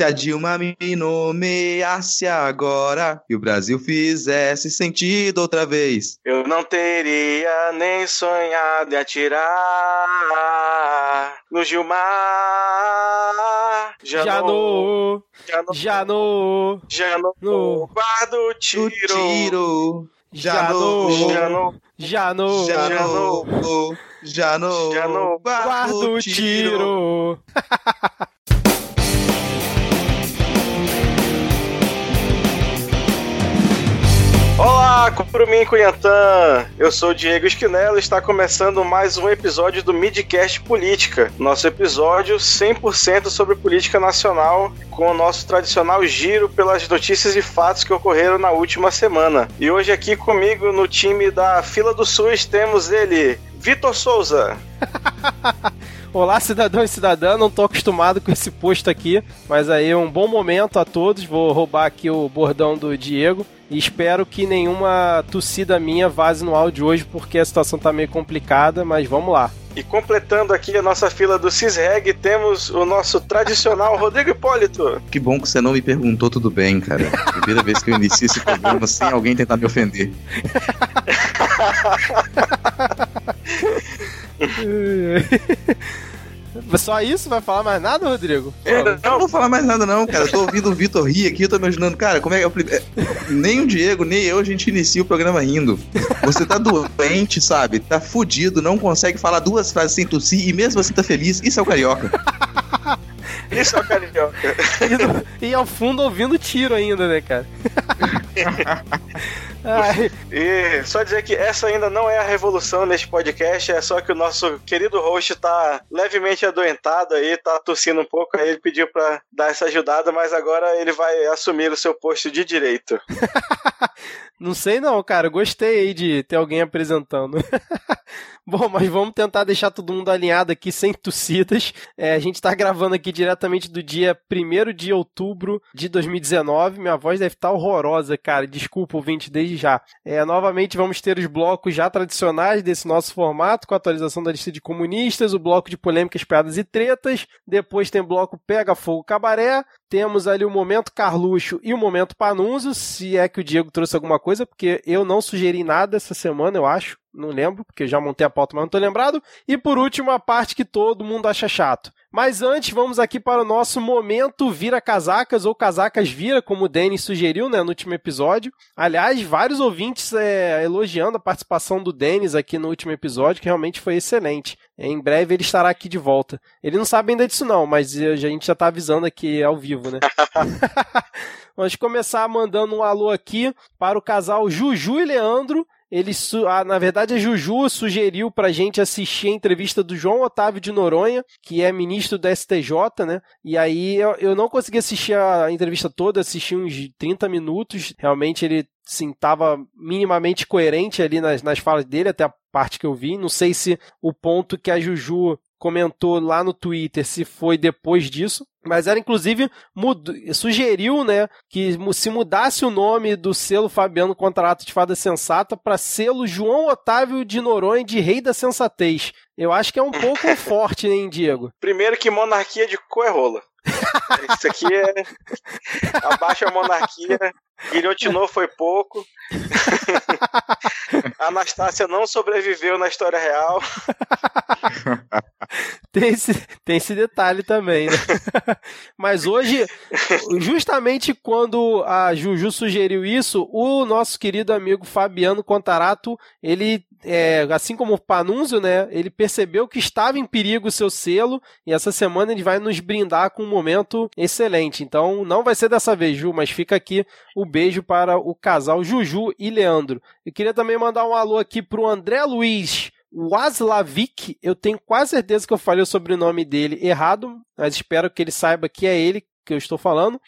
Se a Dilma me nomeasse agora e o Brasil fizesse sentido outra vez, eu não teria nem sonhado em atirar no Gilmar. Já no, já no, já no, já no, no o tiro. tiro. Já no, Já no, já no, Já Já no, já no, Já no, guarda o tiro. Olá, Curumim Cunhantã! Eu sou o Diego Esquinelo e está começando mais um episódio do Midcast Política. Nosso episódio 100% sobre política nacional, com o nosso tradicional giro pelas notícias e fatos que ocorreram na última semana. E hoje aqui comigo no time da Fila do SUS temos ele, Vitor Souza. Olá, cidadão e cidadã, não tô acostumado com esse posto aqui, mas aí um bom momento a todos. Vou roubar aqui o bordão do Diego e espero que nenhuma tossida minha vaze no áudio hoje, porque a situação tá meio complicada, mas vamos lá. E completando aqui a nossa fila do Cisreg, temos o nosso tradicional Rodrigo Hipólito. Que bom que você não me perguntou tudo bem, cara. Primeira vez que eu inicio esse programa sem alguém tentar me ofender. Só isso? Vai falar mais nada, Rodrigo? Pô, Eu não vou falar mais nada, não, cara. Eu tô ouvindo o Vitor rir aqui, eu tô imaginando, cara, como é que. Eu, é, nem o Diego, nem eu, a gente inicia o programa rindo. Você tá doente, sabe? Tá fudido, não consegue falar duas frases sem tossir e mesmo assim tá feliz. Isso é o carioca. Isso é o carioca. E, e ao fundo ouvindo tiro ainda, né, cara? Ai, E só dizer que essa ainda não é a revolução neste podcast, é só que o nosso querido host tá levemente adoentado aí, tá tossindo um pouco, aí ele pediu pra dar essa ajudada, mas agora ele vai assumir o seu posto de direito. não sei não, cara. Gostei aí de ter alguém apresentando. Bom, mas vamos tentar deixar todo mundo alinhado aqui sem tossidas. É, a gente tá gravando aqui diretamente do dia 1 de outubro de 2019. Minha voz deve estar horrorosa, cara. Desculpa, ouvinte, desde já. É, novamente vamos ter os blocos já tradicionais desse nosso formato, com a atualização da lista de comunistas, o bloco de polêmicas, piadas e tretas. Depois tem bloco Pega Fogo Cabaré. Temos ali o momento Carluxo e o momento Panunzo, se é que o Diego trouxe alguma coisa, porque eu não sugeri nada essa semana, eu acho. Não lembro, porque já montei a pauta, mas não tô lembrado. E por último, a parte que todo mundo acha chato. Mas antes, vamos aqui para o nosso momento Vira Casacas, ou Casacas Vira, como o Denis sugeriu né, no último episódio. Aliás, vários ouvintes é, elogiando a participação do Denis aqui no último episódio, que realmente foi excelente. Em breve ele estará aqui de volta. Ele não sabe ainda disso não, mas a gente já tá avisando aqui ao vivo, né? Vamos começar mandando um alô aqui para o casal Juju e Leandro. Ele, ah, na verdade, a Juju sugeriu pra gente assistir a entrevista do João Otávio de Noronha, que é ministro da STJ, né? E aí eu, eu não consegui assistir a entrevista toda, assisti uns 30 minutos. Realmente ele, sim, tava minimamente coerente ali nas, nas falas dele, até a parte que eu vi. Não sei se o ponto que a Juju comentou lá no Twitter se foi depois disso. Mas ela, inclusive, mud- sugeriu né, que se mudasse o nome do selo Fabiano Contrato de Fada Sensata para selo João Otávio de Noronha de Rei da Sensatez. Eu acho que é um pouco forte, hein, Diego? Primeiro que monarquia de cu é rola. Isso aqui é. Abaixa a monarquia. Guilhotinou foi pouco. Anastácia não sobreviveu na história real. Tem esse, tem esse detalhe também, né? Mas hoje, justamente quando a Juju sugeriu isso, o nosso querido amigo Fabiano Contarato, ele, é, assim como o Panunzio, né? Ele percebeu que estava em perigo o seu selo e essa semana ele vai nos brindar com um momento excelente. Então, não vai ser dessa vez, Ju, mas fica aqui o beijo para o casal Juju e Leandro. Eu queria também mandar um alô aqui pro André Luiz Waslavik, eu tenho quase certeza que eu falei o sobrenome dele errado, mas espero que ele saiba que é ele que eu estou falando.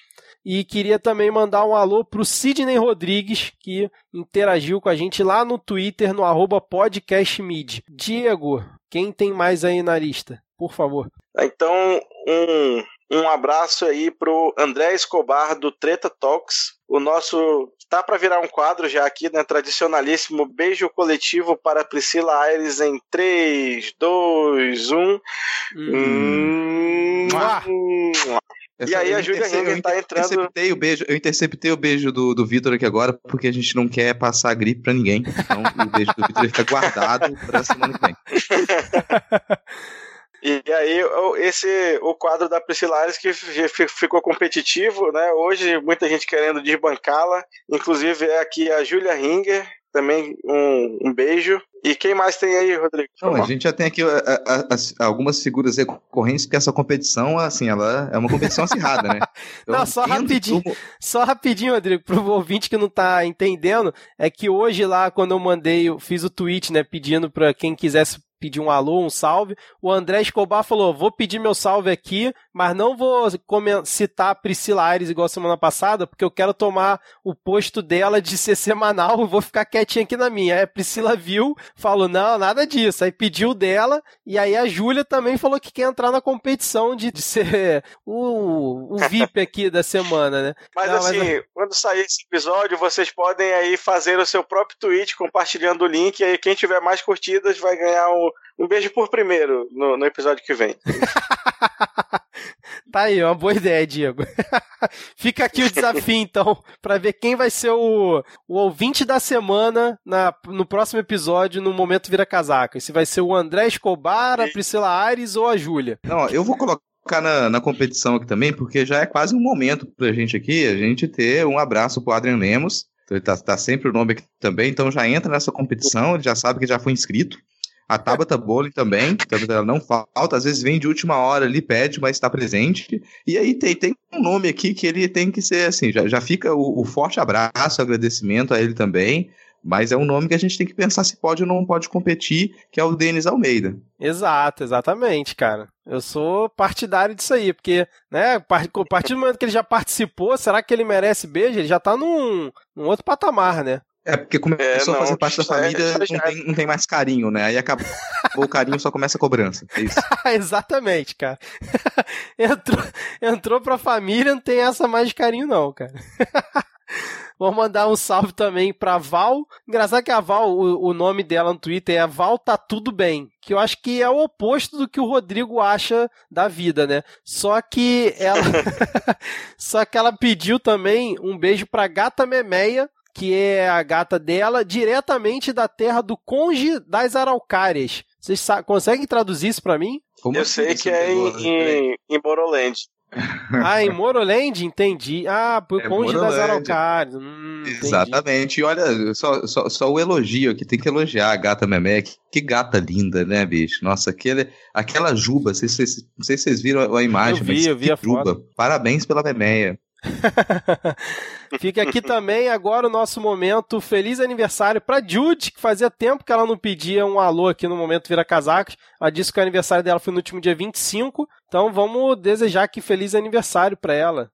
E queria também mandar um alô pro Sidney Rodrigues, que interagiu com a gente lá no Twitter, no arroba podcastmid. Diego, quem tem mais aí na lista? Por favor. Então, um, um abraço aí pro André Escobar do Treta Talks. O nosso. Tá para virar um quadro já aqui, né? Tradicionalíssimo beijo coletivo para Priscila Aires em 3, 2, 1. Hum. Hum. e aí a Júlia Ringer tá entrando. Interceptei o beijo, eu interceptei o beijo do, do Vitor aqui agora, porque a gente não quer passar gripe pra ninguém. Então o beijo do Vitor fica guardado pra semana que vem. E aí, esse, o quadro da Priscila Ares que ficou competitivo, né? Hoje, muita gente querendo desbancá-la. Inclusive, é aqui a Júlia Ringer, também um, um, beijo. E quem mais tem aí, Rodrigo? Não, a gente já tem aqui a, a, a, algumas figuras recorrentes, porque essa competição, assim, ela é uma competição acirrada, né? Então, não, só rapidinho, só rapidinho, Rodrigo, pro ouvinte que não tá entendendo, é que hoje lá, quando eu mandei, eu fiz o tweet, né, pedindo para quem quisesse pedir um alô, um salve. O André Escobar falou: vou pedir meu salve aqui, mas não vou citar a Priscila Aires igual semana passada, porque eu quero tomar o posto dela de ser semanal e vou ficar quietinha aqui na minha. Aí a Priscila viu, falou: não, nada disso. Aí pediu dela, e aí a Júlia também falou que quer entrar na competição de, de ser o, o VIP aqui da semana, né? Mas não, assim, mas... quando sair esse episódio, vocês podem aí fazer o seu próprio tweet compartilhando o link, e aí quem tiver mais curtidas vai ganhar o um beijo por primeiro no, no episódio que vem. tá aí, uma boa ideia, Diego. Fica aqui o desafio, então, para ver quem vai ser o, o ouvinte da semana na, no próximo episódio, no Momento Vira Casaca. Se vai ser o André Escobar, a Priscila Aires ou a Júlia. Não, eu vou colocar na, na, competição aqui também, porque já é quase um momento pra gente aqui, a gente ter um abraço pro Adrian Lemos. Então, ele tá, tá sempre o nome aqui também, então já entra nessa competição, ele já sabe que já foi inscrito. A Tabata Bowling também, ela não falta, às vezes vem de última hora ali, pede, mas está presente. E aí tem, tem um nome aqui que ele tem que ser assim, já, já fica o, o forte abraço, agradecimento a ele também. Mas é um nome que a gente tem que pensar se pode ou não pode competir, que é o Denis Almeida. Exato, exatamente, cara. Eu sou partidário disso aí, porque, né, a partir do momento que ele já participou, será que ele merece beijo? Ele já tá num, num outro patamar, né? É, porque começou é, não, a fazer parte da família, é, não, tem, não tem mais carinho, né? Aí acabou o carinho, só começa a cobrança. É isso. Exatamente, cara. entrou, entrou pra família, não tem essa mais de carinho, não, cara. Vou mandar um salve também pra Val. Engraçado que a Val, o, o, nome dela no Twitter é Val Tá Tudo Bem. Que eu acho que é o oposto do que o Rodrigo acha da vida, né? Só que ela. Só que ela pediu também um beijo pra gata Memeia, que é a gata dela, diretamente da terra do Conge das Araucárias. Vocês conseguem traduzir isso para mim? Como eu sei que é em, em, em Moroland. Ah, em Moroland? Entendi. Ah, por é Conge das Araucárias. Hum, Exatamente. E olha, só, só, só, o elogio aqui, tem que elogiar a gata Memé. Que, que gata linda, né, bicho? Nossa, aquele, aquela juba, não sei, se, não sei se vocês viram a imagem, eu vi, eu vi a juba. Foto. Parabéns pela Memeia. Fica aqui também agora o nosso momento feliz aniversário para Jude, que fazia tempo que ela não pedia um alô aqui no momento Vira Casacos. Ela disse que o aniversário dela foi no último dia 25, então vamos desejar que feliz aniversário para ela.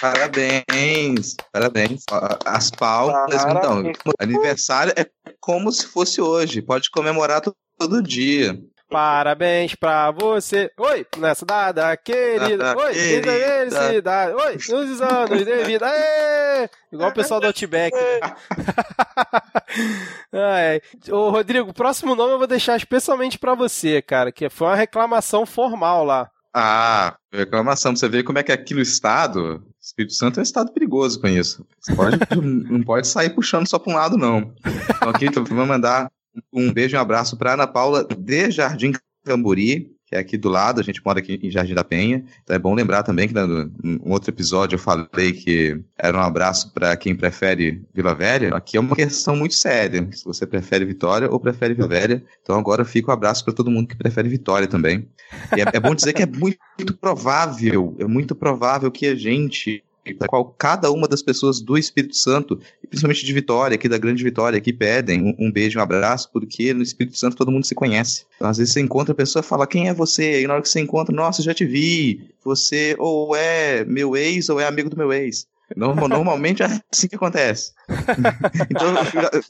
Parabéns, parabéns. As palmas, então, aniversário é como se fosse hoje, pode comemorar todo dia. Parabéns pra você. Oi, nessa dada querida. Oi, felicidade. Oi, nos anos de vida. Aê! Igual o pessoal do Outback. Ai. Ô, Rodrigo, o próximo nome eu vou deixar especialmente pra você, cara, que foi uma reclamação formal lá. Ah, reclamação. Você vê como é que aqui no estado, Espírito Santo é um estado perigoso com isso. Pode, não pode sair puxando só pra um lado, não. Então aqui, vamos mandar um beijo e um abraço para Ana Paula de Jardim Camburi, que é aqui do lado, a gente mora aqui em Jardim da Penha. Então é bom lembrar também que no, um outro episódio eu falei que era um abraço para quem prefere Vila Velha. Aqui é uma questão muito séria, se você prefere Vitória ou prefere Vila Velha. Então agora fica o um abraço para todo mundo que prefere Vitória também. E é, é bom dizer que é muito, muito provável, é muito provável que a gente qual cada uma das pessoas do Espírito Santo, e principalmente de Vitória, aqui da Grande Vitória, que pedem um, um beijo, um abraço, porque no Espírito Santo todo mundo se conhece. Então, às vezes você encontra a pessoa e fala, quem é você? E na hora que você encontra, nossa, já te vi. Você ou é meu ex ou é amigo do meu ex. Normalmente é assim que acontece. então,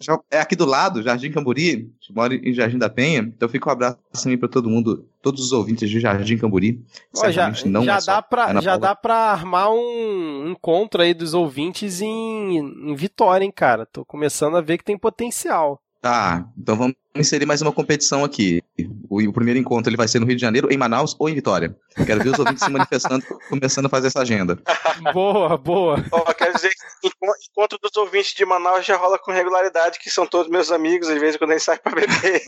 já, é aqui do lado, Jardim Camburi, moro em Jardim da Penha, então fica um abraço também para todo mundo, todos os ouvintes de Jardim Camburi. Ó, já não já, é dá pra, já dá pra armar um encontro aí dos ouvintes em, em Vitória, hein, cara? Tô começando a ver que tem potencial. Tá, então vamos inserir mais uma competição aqui. O, o, primeiro encontro ele vai ser no Rio de Janeiro, em Manaus ou em Vitória. Quero ver os ouvintes se manifestando, começando a fazer essa agenda. boa, boa. Oh, quero dizer que encontro dos ouvintes de Manaus já rola com regularidade, que são todos meus amigos, às vezes quando a gente sai pra beber.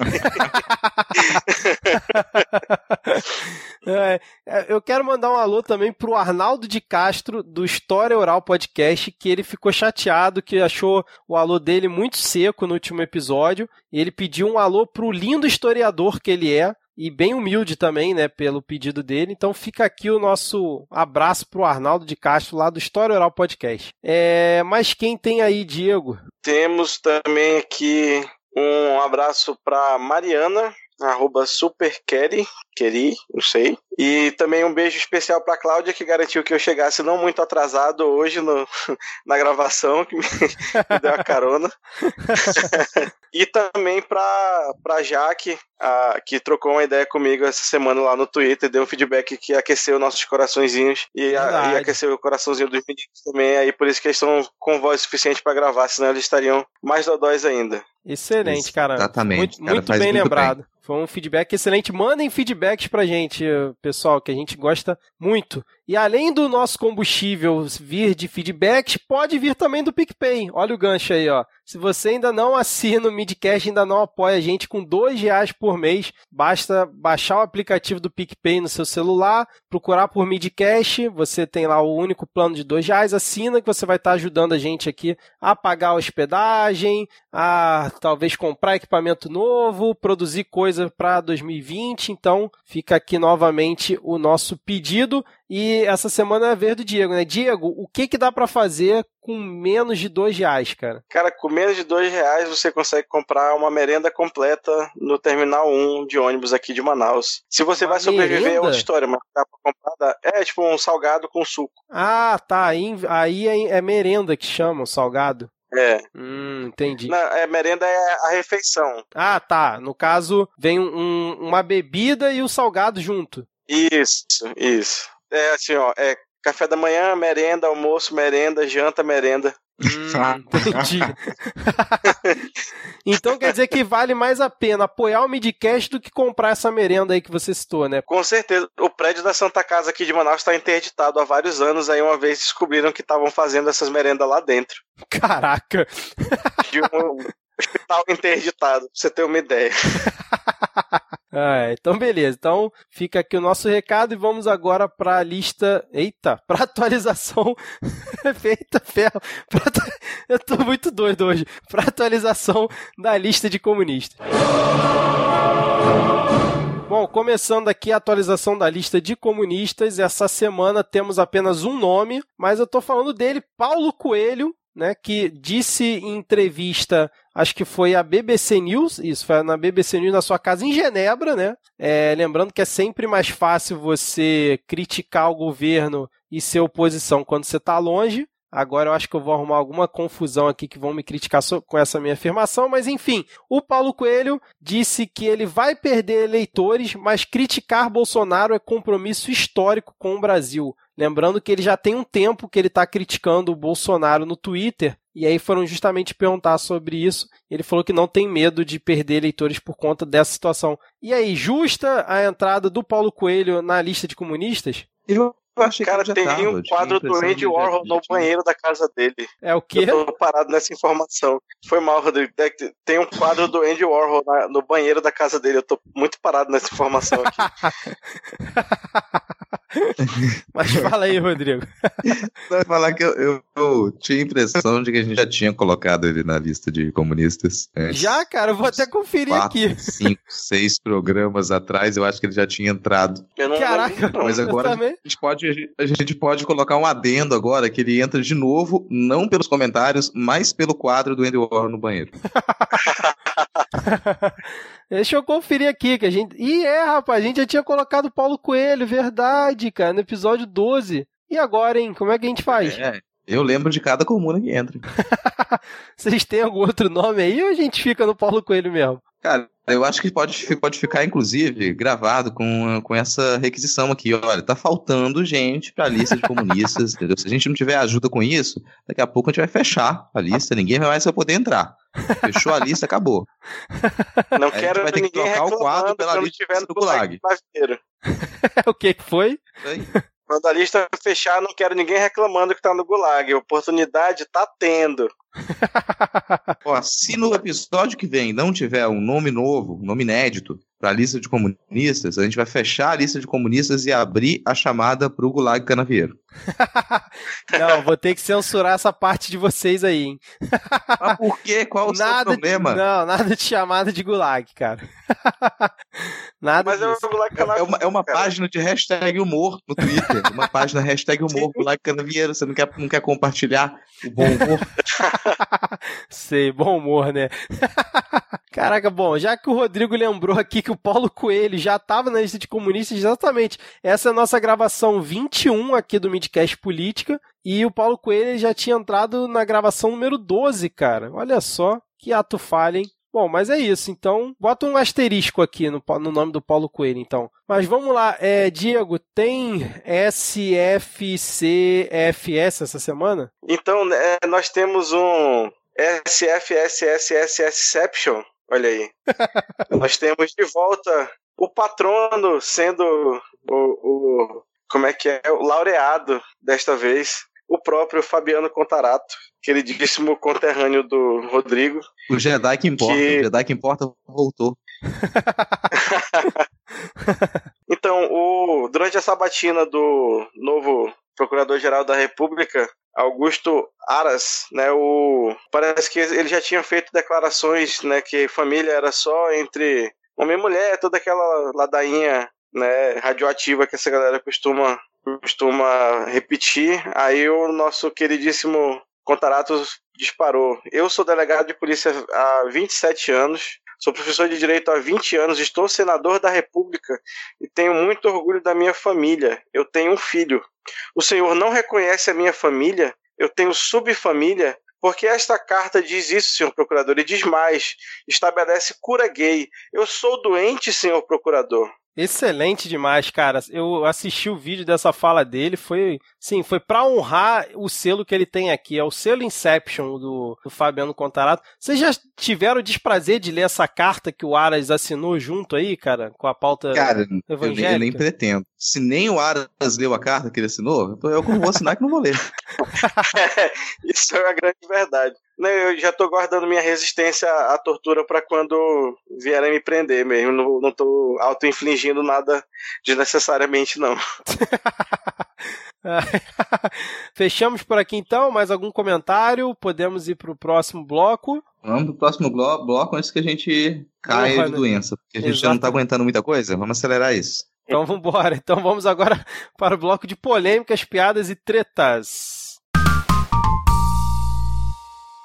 é, eu quero mandar um alô também pro Arnaldo de Castro, do História Oral Podcast, que ele ficou chateado, que achou o alô dele muito seco no último episódio, e ele pediu um alô pro lindo historiador que ele é, e bem humilde também, né, pelo pedido dele. Então fica aqui o nosso abraço pro Arnaldo de Castro, lá do História Oral Podcast. É, mas quem tem aí, Diego? Temos também aqui um abraço para Mariana, arroba superkerry, queri, não sei. E também um beijo especial para Cláudia, que garantiu que eu chegasse não muito atrasado hoje no, na gravação, que me, me deu a carona. e também para pra Jaque, a, que trocou uma ideia comigo essa semana lá no Twitter, deu um feedback que aqueceu nossos coraçõezinhos e, a, e aqueceu o coraçãozinho dos meninos também. Aí por isso que eles estão com voz suficiente para gravar, senão eles estariam mais dodóis ainda. Excelente, cara. Exatamente. Muito, muito bem muito lembrado. Bem. Foi um feedback excelente. Mandem feedbacks pra gente, pessoal, que a gente gosta muito. E além do nosso combustível vir de feedbacks, pode vir também do PicPay. Olha o gancho aí, ó. Se você ainda não assina o Midcast, ainda não apoia a gente com dois reais por mês, basta baixar o aplicativo do PicPay no seu celular, procurar por Midcast, você tem lá o único plano de dois reais, assina que você vai estar ajudando a gente aqui a pagar a hospedagem, a talvez comprar equipamento novo, produzir coisa para 2020. Então, fica aqui novamente o nosso pedido. E essa semana é a vez do Diego, né? Diego, o que que dá para fazer com menos de dois reais, cara? Cara, com menos de dois reais você consegue comprar uma merenda completa no Terminal 1 de ônibus aqui de Manaus. Se você uma vai sobreviver merenda? é outra história, mas dá pra comprar. É tipo um salgado com suco. Ah, tá. Aí, aí é, é merenda que chama o salgado. É. Hum, entendi. Não, é, merenda é a refeição. Ah, tá. No caso, vem um, uma bebida e o salgado junto. Isso, isso. É assim, ó, é café da manhã, merenda, almoço, merenda, janta, merenda. Hum, entendi. então quer dizer que vale mais a pena apoiar o Midcast do que comprar essa merenda aí que você citou, né? Com certeza. O prédio da Santa Casa aqui de Manaus está interditado há vários anos. Aí uma vez descobriram que estavam fazendo essas merendas lá dentro. Caraca! De um hospital interditado, pra você ter uma ideia. Ah, então beleza. Então fica aqui o nosso recado e vamos agora para a lista. Eita, para atualização. Eita ferro. Pra... Eu tô muito doido hoje. Para atualização da lista de comunistas. Bom, começando aqui a atualização da lista de comunistas, essa semana temos apenas um nome, mas eu tô falando dele, Paulo Coelho, né, que disse em entrevista, acho que foi a BBC News, isso, foi na BBC News na sua casa em Genebra, né? É, lembrando que é sempre mais fácil você criticar o governo e ser oposição quando você está longe. Agora eu acho que eu vou arrumar alguma confusão aqui que vão me criticar com essa minha afirmação, mas enfim, o Paulo Coelho disse que ele vai perder eleitores, mas criticar Bolsonaro é compromisso histórico com o Brasil. Lembrando que ele já tem um tempo que ele está criticando o Bolsonaro no Twitter, e aí foram justamente perguntar sobre isso. Ele falou que não tem medo de perder eleitores por conta dessa situação. E aí, justa a entrada do Paulo Coelho na lista de comunistas? Eu achei cara, que tem tava, um quadro do Andy Warhol no banheiro da casa dele. É o quê? Eu tô parado nessa informação. Foi mal, Rodrigo. Tem um quadro do Andy Warhol na, no banheiro da casa dele. Eu tô muito parado nessa informação aqui. Mas fala aí, Rodrigo. Vai falar que eu, eu, eu, tinha a impressão de que a gente já tinha colocado ele na lista de comunistas. Já, cara, eu vou até conferir quatro, aqui. Cinco, seis programas atrás, eu acho que ele já tinha entrado. Caraca, mas agora a gente, pode, a gente pode colocar um adendo agora que ele entra de novo, não pelos comentários, mas pelo quadro do Andy Warhol no banheiro. Deixa eu conferir aqui que a gente. Ih, é, rapaz, a gente já tinha colocado Paulo Coelho, verdade, cara, no episódio 12. E agora, hein? Como é que a gente faz? É, Eu lembro de cada comuna que entra. Vocês têm algum outro nome aí ou a gente fica no Paulo Coelho mesmo? Cara, eu acho que pode, pode ficar, inclusive, gravado com, com essa requisição aqui. Olha, tá faltando gente pra lista de comunistas, entendeu? Se a gente não tiver ajuda com isso, daqui a pouco a gente vai fechar a lista, ninguém mais vai poder entrar. Fechou a lista, acabou. Não Aí a gente quero vai ter que ninguém trocar o quadro pela lista do Gulag. o que que foi? Aí. Quando a lista fechar, não quero ninguém reclamando que tá no Gulag. Oportunidade tá tendo. Ó, se no episódio que vem não tiver um nome novo, um nome inédito para a lista de comunistas, a gente vai fechar a lista de comunistas e abrir a chamada pro Gulag Canavieiro. Não, vou ter que censurar essa parte de vocês aí, hein? Mas por quê? Qual o seu Nada problema? De, não, nada de chamada de gulag, cara. nada Mas é disso. o Gulag É uma, é uma cara. página de hashtag humor no Twitter. Uma página hashtag humor, Gulag Canavieiro. Você não quer, não quer compartilhar o bom humor? Sei, bom humor, né? Caraca, bom, já que o Rodrigo lembrou aqui que o Paulo Coelho já estava na lista de comunistas, exatamente. Essa é a nossa gravação 21 aqui do Midcast Política. E o Paulo Coelho já tinha entrado na gravação número 12, cara. Olha só, que ato falha, hein? Bom, mas é isso. Então, bota um asterisco aqui no, no nome do Paulo Coelho, então. Mas vamos lá, é, Diego, tem SFCFS essa semana? Então, né, nós temos um SFSSSSception. Olha aí. nós temos de volta o patrono sendo o, o. Como é que é? O laureado desta vez. O próprio Fabiano Contarato, queridíssimo conterrâneo do Rodrigo. O Jedi que importa. Que- O Jedi que importa voltou. Então, o, durante a sabatina do novo Procurador-Geral da República, Augusto Aras, né, o, parece que ele já tinha feito declarações né, que família era só entre homem e mulher, toda aquela ladainha né, radioativa que essa galera costuma, costuma repetir. Aí o nosso queridíssimo Contarato disparou. Eu sou delegado de polícia há 27 anos, sou professor de direito há 20 anos, estou senador da República e tenho muito orgulho da minha família. Eu tenho um filho. O senhor não reconhece a minha família? Eu tenho subfamília? Porque esta carta diz isso, senhor procurador, e diz mais: estabelece cura gay. Eu sou doente, senhor procurador. Excelente demais, cara. Eu assisti o vídeo dessa fala dele, foi, sim, foi para honrar o selo que ele tem aqui, é o selo Inception do, do Fabiano Contarato. Vocês já tiveram o desprazer de ler essa carta que o Aras assinou junto aí, cara, com a pauta Cara, eu nem, eu evangélica? nem pretendo. Se nem o Aras leu a carta que ele assinou, então eu não vou assinar que não vou ler. Isso é a grande verdade. Eu já tô guardando minha resistência à tortura para quando vierem me prender mesmo. Não, não tô auto-infligindo nada desnecessariamente, não. Fechamos por aqui então, mais algum comentário? Podemos ir pro próximo bloco. Vamos pro próximo blo- bloco antes que a gente caia de né? doença. Porque a gente já não tá Exato. aguentando muita coisa. Vamos acelerar isso. Então vamos embora. Então vamos agora para o bloco de polêmicas, piadas e tretas.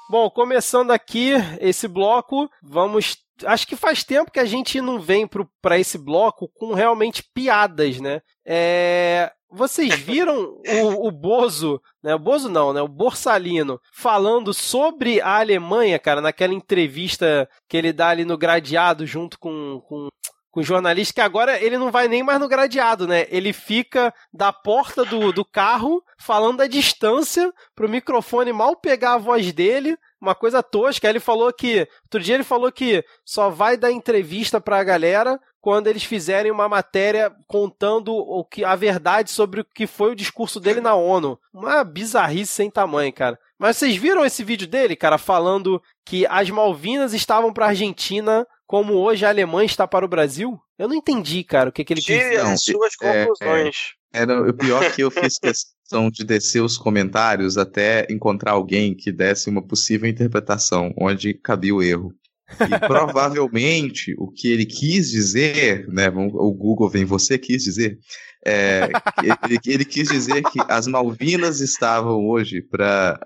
Bom, começando aqui esse bloco, vamos. Acho que faz tempo que a gente não vem para esse bloco com realmente piadas, né? É, Vocês viram o, o Bozo, né? O Bozo não, né? O Borsalino falando sobre a Alemanha, cara, naquela entrevista que ele dá ali no gradeado junto com, com com o jornalista, que agora ele não vai nem mais no gradeado, né? Ele fica da porta do, do carro falando à distância pro microfone mal pegar a voz dele, uma coisa tosca. Aí ele falou que. Outro dia ele falou que só vai dar entrevista pra galera quando eles fizerem uma matéria contando o que, a verdade sobre o que foi o discurso dele na ONU. Uma bizarrice sem tamanho, cara. Mas vocês viram esse vídeo dele, cara, falando que as Malvinas estavam pra Argentina como hoje a Alemanha está para o Brasil? Eu não entendi, cara, o que, que ele quis dizer. As suas é- conclusões. Era o pior é que eu fiz questão de descer os comentários até encontrar alguém que desse uma possível interpretação onde cabia o erro. E provavelmente o que ele quis dizer, né? O Google vem, você quis dizer. é, que ele, ele quis dizer que as Malvinas estavam hoje para.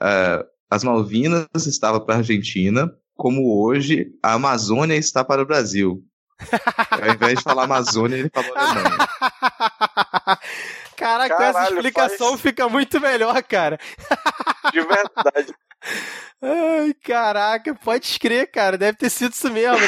as Malvinas estavam para a Argentina, como hoje a Amazônia está para o Brasil. Ao invés de falar Amazônia, ele falou Alemanha. Caraca, com essa Caralho, explicação faz- fica muito melhor, cara. De verdade. Ai, caraca, pode escrever, cara. Deve ter sido isso mesmo.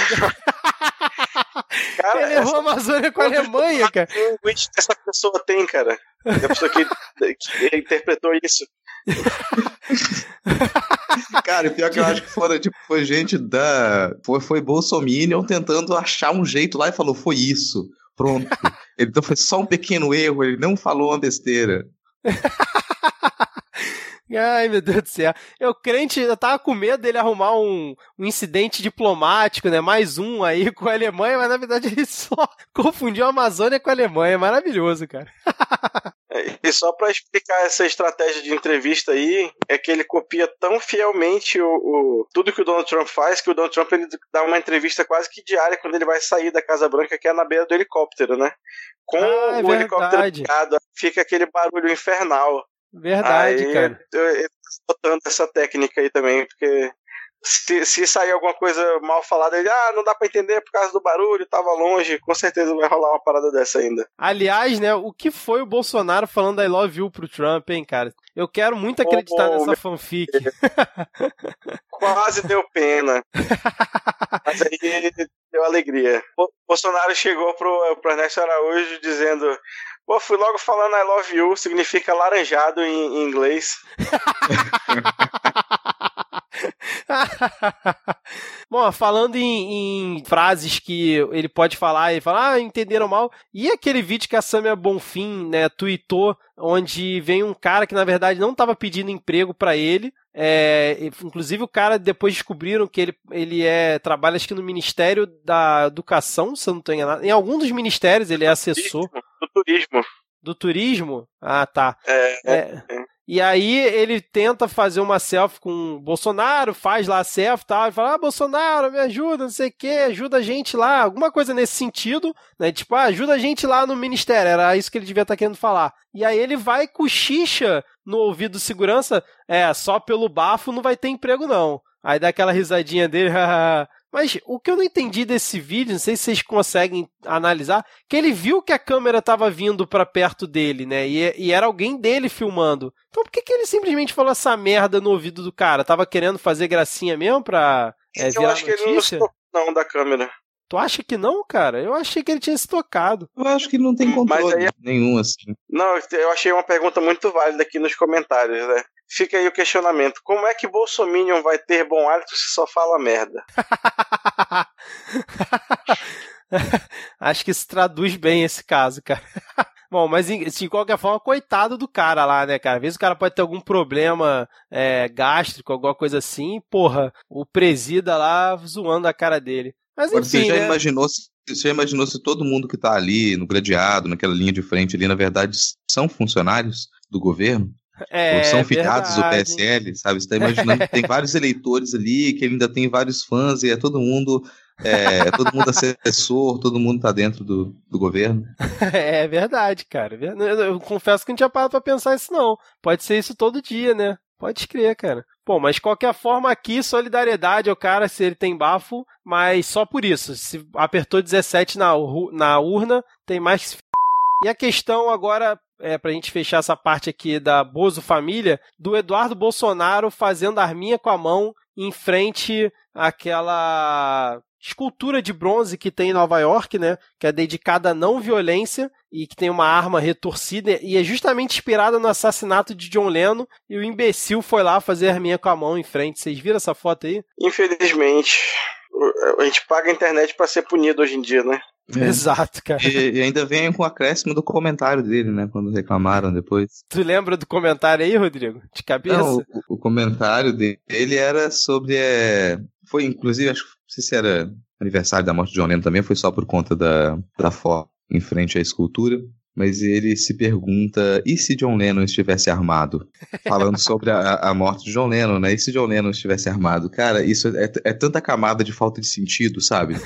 Cara, Ele errou a Amazônia com a Alemanha, cara. O que essa pessoa tem, cara? A pessoa que, que interpretou isso. Cara, pior que eu acho que foram, tipo, foi gente da. Foi, foi Bolsominion tentando achar um jeito lá e falou: foi isso. Pronto. então foi só um pequeno erro, ele não falou uma besteira. Ai, meu Deus do céu. Eu crente, eu tava com medo dele arrumar um, um incidente diplomático, né? Mais um aí com a Alemanha, mas na verdade ele só confundiu a Amazônia com a Alemanha. Maravilhoso, cara. E só para explicar essa estratégia de entrevista aí, é que ele copia tão fielmente o, o, tudo que o Donald Trump faz que o Donald Trump ele dá uma entrevista quase que diária quando ele vai sair da Casa Branca, que é na beira do helicóptero, né? Com ah, é o helicóptero ligado, fica aquele barulho infernal. Verdade, aí, cara. Eu, eu, eu tô botando essa técnica aí também, porque se, se sair alguma coisa mal falada, ele, ah, não dá para entender por causa do barulho, tava longe, com certeza vai rolar uma parada dessa ainda. Aliás, né, o que foi o Bolsonaro falando I love you pro Trump, hein, cara? Eu quero muito acreditar oh, nessa fanfic. Quase deu pena. Mas aí deu alegria. O Bolsonaro chegou pro, pro Ernesto Araújo dizendo: Pô, fui logo falando I love you, significa laranjado em, em inglês. Bom, falando em, em, frases que ele pode falar, ele fala, ah, entenderam mal. E aquele vídeo que a Samia Bonfim, né, tweetou, onde vem um cara que na verdade não estava pedindo emprego para ele. É, inclusive o cara depois descobriram que ele, ele é trabalha acho que no Ministério da Educação, se eu não estou enganado. Em algum dos ministérios ele é assessor. Do turismo. Do turismo? Ah, tá. É, é, é. E aí ele tenta fazer uma selfie com o Bolsonaro, faz lá a selfie e tal, e fala, ah, Bolsonaro, me ajuda, não sei o que, ajuda a gente lá, alguma coisa nesse sentido, né? Tipo, ah, ajuda a gente lá no ministério, era isso que ele devia estar tá querendo falar. E aí ele vai cochicha no ouvido do segurança, é, só pelo bafo não vai ter emprego não. Aí dá aquela risadinha dele, Mas o que eu não entendi desse vídeo, não sei se vocês conseguem analisar, que ele viu que a câmera estava vindo para perto dele, né? E, e, era alguém dele filmando. Então por que, que ele simplesmente falou essa merda no ouvido do cara? Tava querendo fazer gracinha mesmo pra é, virar Eu acho notícia? que ele não se não da câmera. Tu acha que não, cara? Eu achei que ele tinha se tocado. Eu acho que ele não tem controle aí... nenhum, assim. Não, eu achei uma pergunta muito válida aqui nos comentários, né? Fica aí o questionamento. Como é que Bolsominion vai ter bom hálito se só fala merda? Acho que isso traduz bem esse caso, cara. Bom, mas de qualquer forma, coitado do cara lá, né, cara? Às vezes o cara pode ter algum problema é, gástrico, alguma coisa assim, porra, o presida lá zoando a cara dele. Mas enfim, Você já né? imaginou se você já imaginou se todo mundo que tá ali no gradeado, naquela linha de frente ali, na verdade, são funcionários do governo? É, Ou são filiados do PSL, sabe? Você está imaginando que tem vários eleitores ali, que ele ainda tem vários fãs e é todo mundo. É, é todo mundo assessor, todo mundo está dentro do, do governo. É verdade, cara. Eu confesso que não tinha parado para pensar isso, não. Pode ser isso todo dia, né? Pode crer, cara. Bom, mas de qualquer forma aqui, solidariedade ao cara se ele tem bafo, mas só por isso. Se apertou 17 na, na urna, tem mais e a questão agora, é, para a gente fechar essa parte aqui da Bozo Família, do Eduardo Bolsonaro fazendo arminha com a mão em frente àquela escultura de bronze que tem em Nova York, né? Que é dedicada à não violência e que tem uma arma retorcida e é justamente inspirada no assassinato de John Lennon e o imbecil foi lá fazer arminha com a mão em frente. Vocês viram essa foto aí? Infelizmente. A gente paga a internet para ser punido hoje em dia, né? É. Exato, cara. E, e, ainda vem com o acréscimo do comentário dele, né? Quando reclamaram depois. Tu lembra do comentário aí, Rodrigo? De cabeça? Não, o, o, comentário dele era sobre. É... Foi, inclusive, acho que não sei se era aniversário da morte de John Lennon também, foi só por conta da, da foto em frente à escultura. Mas ele se pergunta: e se John Lennon estivesse armado? Falando sobre a, a morte de John Lennon, né? E se John Lennon estivesse armado? Cara, isso é, é tanta camada de falta de sentido, sabe?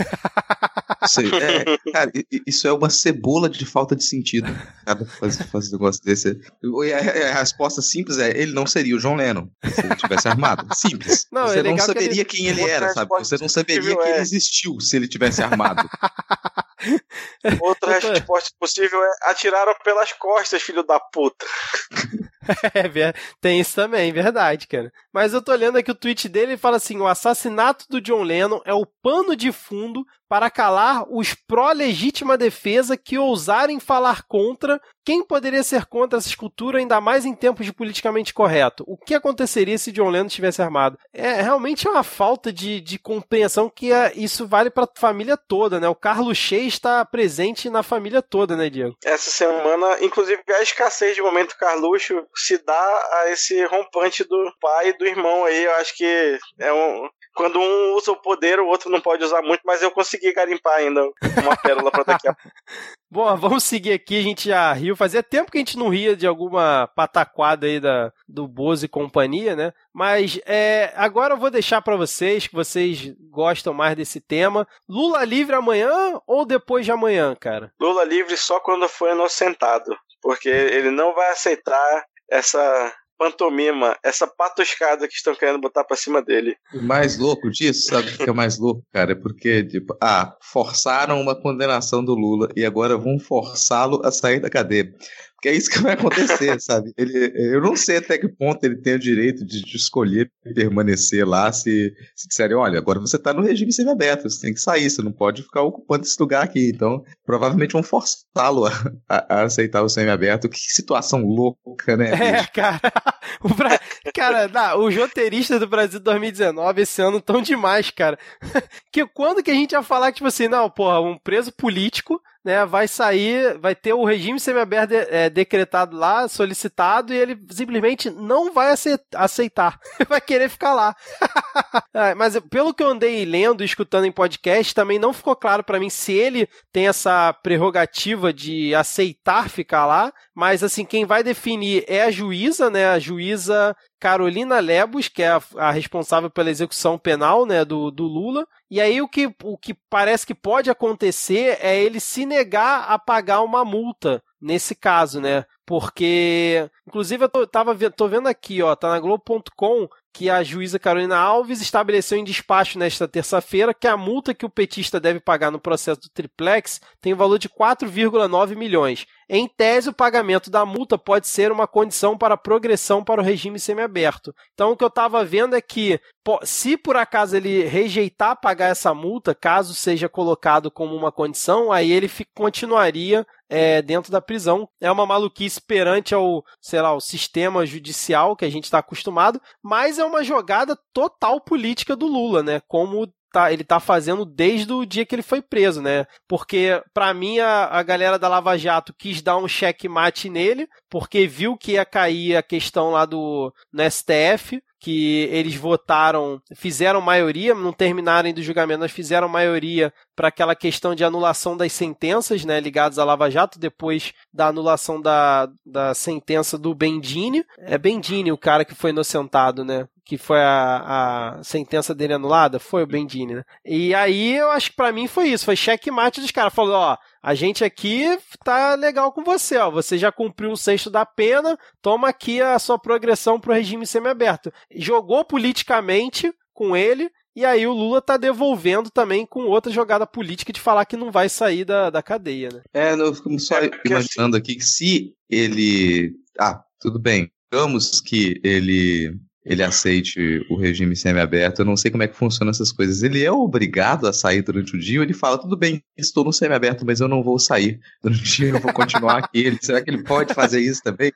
Isso, é, cara, isso é uma cebola de falta de sentido. Cada faz, faz um negócio desse. E a, a, resposta simples é: ele não seria o John Lennon se ele tivesse armado. Simples. Não, Você é não saberia que ele... quem ele era, sabe? Você não saberia que ele é. existiu se ele tivesse armado. Outra resposta possível é: atiraram pelas costas, filho da puta. é, tem isso também, verdade, cara. Mas eu tô lendo aqui o tweet dele e fala assim: o assassinato do John Lennon é o pano de fundo para calar os pró-legítima defesa que ousarem falar contra quem poderia ser contra essa escultura, ainda mais em tempos de politicamente correto. O que aconteceria se John Lennon estivesse armado? É realmente uma falta de, de compreensão que é, isso vale para a família toda, né? O Carlos Shea está presente na família toda, né, Diego? Essa semana, inclusive, a escassez de momento Carluxo se dá a esse rompante do pai e do irmão aí. Eu acho que é um, quando um usa o poder, o outro não pode usar muito, mas eu consegui garimpar ainda uma pérola pra daqui a pouco. Bom, vamos seguir aqui, a gente já riu. Fazia tempo que a gente não ria de alguma pataquada aí da, do Bozo e companhia, né? Mas é, agora eu vou deixar para vocês, que vocês gostam mais desse tema. Lula livre amanhã ou depois de amanhã, cara? Lula livre só quando for inocentado, porque ele não vai aceitar essa pantomima, essa patuscada que estão querendo botar pra cima dele. O mais louco disso, sabe o que é mais louco, cara? É porque, tipo, ah, forçaram uma condenação do Lula e agora vão forçá-lo a sair da cadeia. Porque é isso que vai acontecer, sabe? Ele, eu não sei até que ponto ele tem o direito de, de escolher permanecer lá se, se disserem, olha, agora você está no regime semiaberto, você tem que sair, você não pode ficar ocupando esse lugar aqui. Então, provavelmente vão forçá-lo a, a, a, aceitar o semiaberto. Que situação louca, né? É, cara. O Bra... Cara, não, os roteiristas do Brasil 2019 esse ano estão demais, cara. que quando que a gente ia falar, tipo assim, não, porra, um preso político né, vai sair, vai ter o regime semiaberto é, decretado lá, solicitado, e ele simplesmente não vai aceitar. vai querer ficar lá. é, mas pelo que eu andei lendo e escutando em podcast, também não ficou claro para mim se ele tem essa prerrogativa de aceitar ficar lá, mas assim, quem vai definir é a juíza, né, a juíza Carolina Lebos, que é a, a, responsável pela execução penal né, do, do Lula. E aí o que, o que parece que pode acontecer é ele se negar a pagar uma multa nesse caso, né? Porque, inclusive, eu tô, tava, tô vendo aqui, ó, tá na Globo.com que a juíza Carolina Alves estabeleceu em despacho nesta terça-feira que a multa que o petista deve pagar no processo do triplex tem o valor de 4,9 milhões. Em tese, o pagamento da multa pode ser uma condição para progressão para o regime semiaberto. Então, o que eu estava vendo é que, se por acaso ele rejeitar pagar essa multa, caso seja colocado como uma condição, aí ele continuaria é, dentro da prisão. É uma maluquice perante ao, sei lá, o sistema judicial que a gente está acostumado, mas é uma jogada total política do Lula, né? Como tá, ele tá fazendo desde o dia que ele foi preso, né? Porque, para mim, a, a galera da Lava Jato quis dar um checkmate nele, porque viu que ia cair a questão lá do no STF, que eles votaram, fizeram maioria, não terminaram do julgamento, mas fizeram maioria para aquela questão de anulação das sentenças, né, ligadas à Lava Jato, depois da anulação da, da sentença do Bendini. É Bendini o cara que foi inocentado, né? Que foi a, a sentença dele anulada, foi o Bendini, né? E aí eu acho que para mim foi isso, foi checkmate dos caras. Falou, ó, a gente aqui tá legal com você, ó. Você já cumpriu um sexto da pena, toma aqui a sua progressão pro regime semiaberto. Jogou politicamente com ele, e aí o Lula tá devolvendo também com outra jogada política de falar que não vai sair da, da cadeia, né? É, eu fico só é imaginando aqui que se ele. Ah, tudo bem. Digamos que ele ele aceite o regime semiaberto. Eu não sei como é que funcionam essas coisas. Ele é obrigado a sair durante o dia ou ele fala, tudo bem, estou no semiaberto, mas eu não vou sair durante o dia, eu vou continuar aqui. Ele, será que ele pode fazer isso também?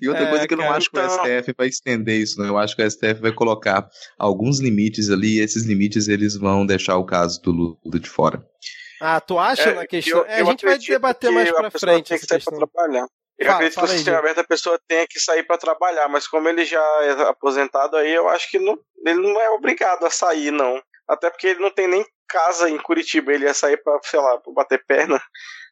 E outra é, coisa que eu não acho que o então STF vai estender isso, não. Eu acho que o STF vai colocar alguns limites ali e esses limites eles vão deixar o caso do Lula de fora. Ah, tu acha é, na questão? Eu, é, a gente vai debater mais pra frente. Tem que sair pra trabalhar. Eu fala, acredito que o sistema aberto a pessoa tenha que sair para trabalhar, mas como ele já é aposentado aí, eu acho que não, ele não é obrigado a sair, não. Até porque ele não tem nem casa em Curitiba, ele ia sair pra, sei lá, pra bater perna.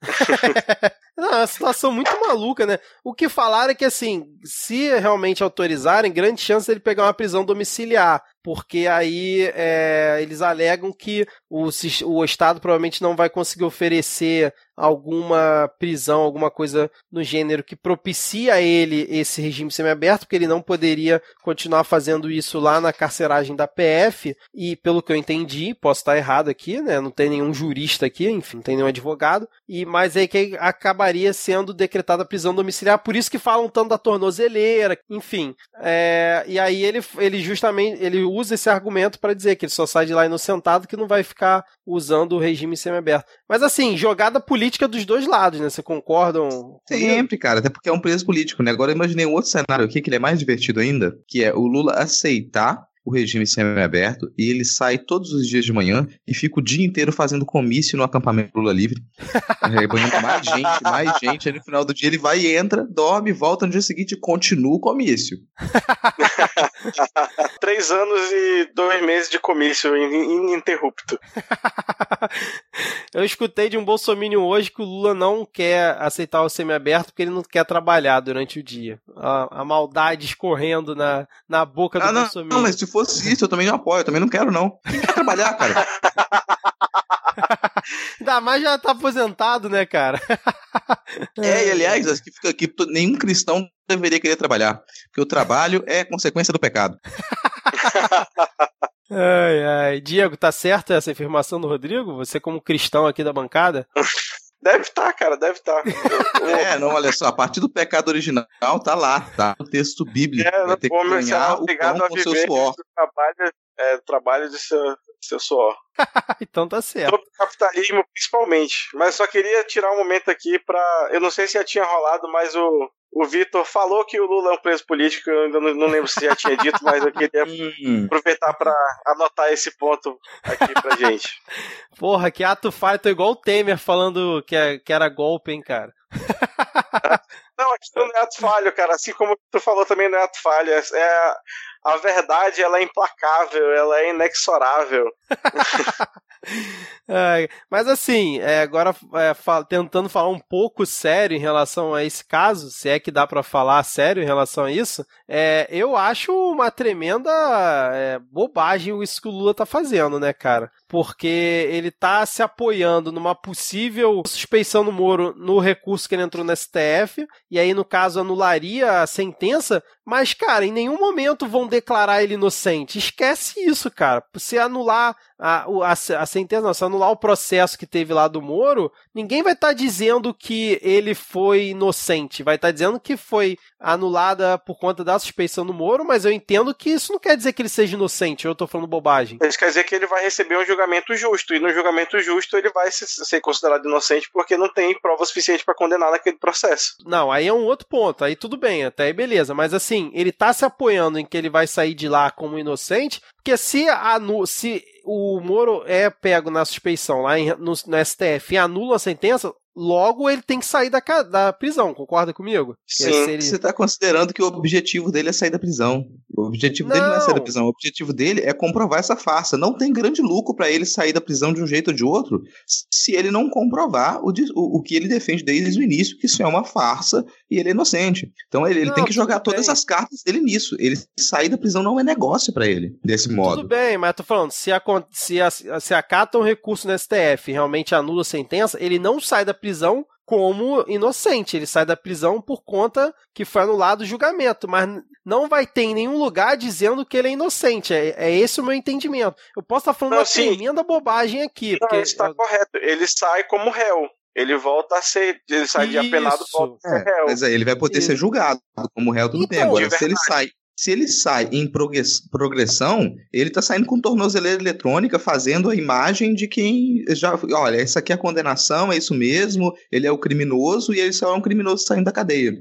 Não, é uma situação muito maluca, né? O que falaram é que, assim, se realmente autorizarem, grande chance dele pegar uma prisão domiciliar, porque aí é, eles alegam que o, o Estado provavelmente não vai conseguir oferecer alguma prisão, alguma coisa no gênero que propicia a ele esse regime semiaberto, porque ele não poderia continuar fazendo isso lá na carceragem da PF, e pelo que eu entendi, posso estar errado aqui, né? Não tem nenhum jurista aqui, enfim, não tem nenhum advogado, e mas aí que acabaria sendo decretada prisão domiciliar, por isso que falam tanto da tornozeleira, enfim. É, e aí ele, ele justamente ele usa esse argumento para dizer que ele só sai de lá inocentado que não vai ficar usando o regime semiaberto. Mas assim, jogada política dos dois lados, né? Você concordam? Sempre, cara, até porque é um preso político, né? Agora imaginei um outro cenário aqui que ele é mais divertido ainda, que é o Lula aceitar o regime semi-aberto e ele sai todos os dias de manhã e fica o dia inteiro fazendo comício no acampamento Lula Livre. Rebanhando mais gente, mais gente. Aí no final do dia ele vai e entra, dorme, volta no dia seguinte e continua o comício. Três anos e dois meses de comício ininterrupto. Eu escutei de um bolsominion hoje que o Lula não quer aceitar o semi-aberto porque ele não quer trabalhar durante o dia. A, a maldade escorrendo na, na boca do ah, não, bolsominion. Não, mas se fosse isso, eu também não apoio, eu também não quero, não. Quem quer trabalhar, cara? Ainda mais já tá aposentado, né, cara? é, e aliás, acho que fica aqui, nenhum cristão deveria querer trabalhar, porque o trabalho é consequência do pecado. ai, ai. Diego, tá certa essa afirmação do Rodrigo? Você como cristão aqui da bancada? Deve estar, tá, cara, deve estar. Tá. é, não, olha só, a partir do pecado original tá lá, tá? O texto bíblico. É, vai ter que ganhar o pão com seu suor. Trabalho, é, trabalho de seu, seu suor. então tá certo. Sobre o capitalismo, principalmente. Mas só queria tirar um momento aqui pra. Eu não sei se já tinha rolado, mas o, o Vitor falou que o Lula é um preso político, eu ainda não, não lembro se já tinha dito, mas eu queria hum. aproveitar para anotar esse ponto aqui pra gente. Porra, que ato falho, tô igual o Temer falando que, é, que era golpe, hein, cara. Não, aqui não é ato falho, cara. Assim como tu falou também não é ato falho. É, a verdade, ela é implacável, ela é inexorável. é, mas assim, é, agora é, tentando falar um pouco sério em relação a esse caso, se é que dá para falar sério em relação a isso, é, eu acho uma tremenda é, bobagem isso que o Lula tá fazendo, né, cara? Porque ele tá se apoiando numa possível suspeição do Moro no recurso que ele entrou no STF, e aí, no caso, anularia a sentença, mas, cara, em nenhum momento vão declarar ele inocente. Esquece isso, cara. Se anular a, a, a sentença, não, se anular o processo que teve lá do Moro, ninguém vai estar tá dizendo que ele foi inocente. Vai estar tá dizendo que foi anulada por conta da suspeição do Moro, mas eu entendo que isso não quer dizer que ele seja inocente. Eu estou falando bobagem. Isso quer dizer que ele vai receber um julgamento justo. E no julgamento justo ele vai ser considerado inocente porque não tem prova suficiente para condenar naquele processo. Não, aí é um outro ponto. Aí tudo bem, até aí beleza. Mas assim, ele está se apoiando em que ele vai sair de lá como inocente, porque se, a, se o Moro é pego na suspeição lá em, no, no STF e anula a sentença, Logo, ele tem que sair da, da prisão, concorda comigo? Sim. Seria... Você está considerando que o objetivo dele é sair da prisão. O objetivo não. dele não é sair da prisão. O objetivo dele é comprovar essa farsa. Não tem grande lucro para ele sair da prisão de um jeito ou de outro se ele não comprovar o, o, o que ele defende desde o início, que isso é uma farsa e ele é inocente. Então ele, ele não, tem que jogar todas bem. as cartas dele nisso. Ele sair da prisão não é negócio para ele, desse modo. Tudo bem, mas tô falando, se, a, se, a, se acata um recurso no STF e realmente anula a sentença, ele não sai da prisão prisão como inocente. Ele sai da prisão por conta que foi anulado o julgamento, mas não vai ter em nenhum lugar dizendo que ele é inocente. É, é esse o meu entendimento. Eu posso estar falando não, uma sim. tremenda bobagem aqui. Não, porque... está correto. Ele sai como réu. Ele volta a ser. Ele sai Isso. de apenado volta a ser é, réu. Mas aí ele vai poder Isso. ser julgado como réu tudo então, bem. Agora, se ele sai se ele sai em progressão, ele está saindo com tornozeleira eletrônica, fazendo a imagem de quem já. Olha, essa aqui é a condenação, é isso mesmo, ele é o criminoso e ele só é um criminoso saindo da cadeia.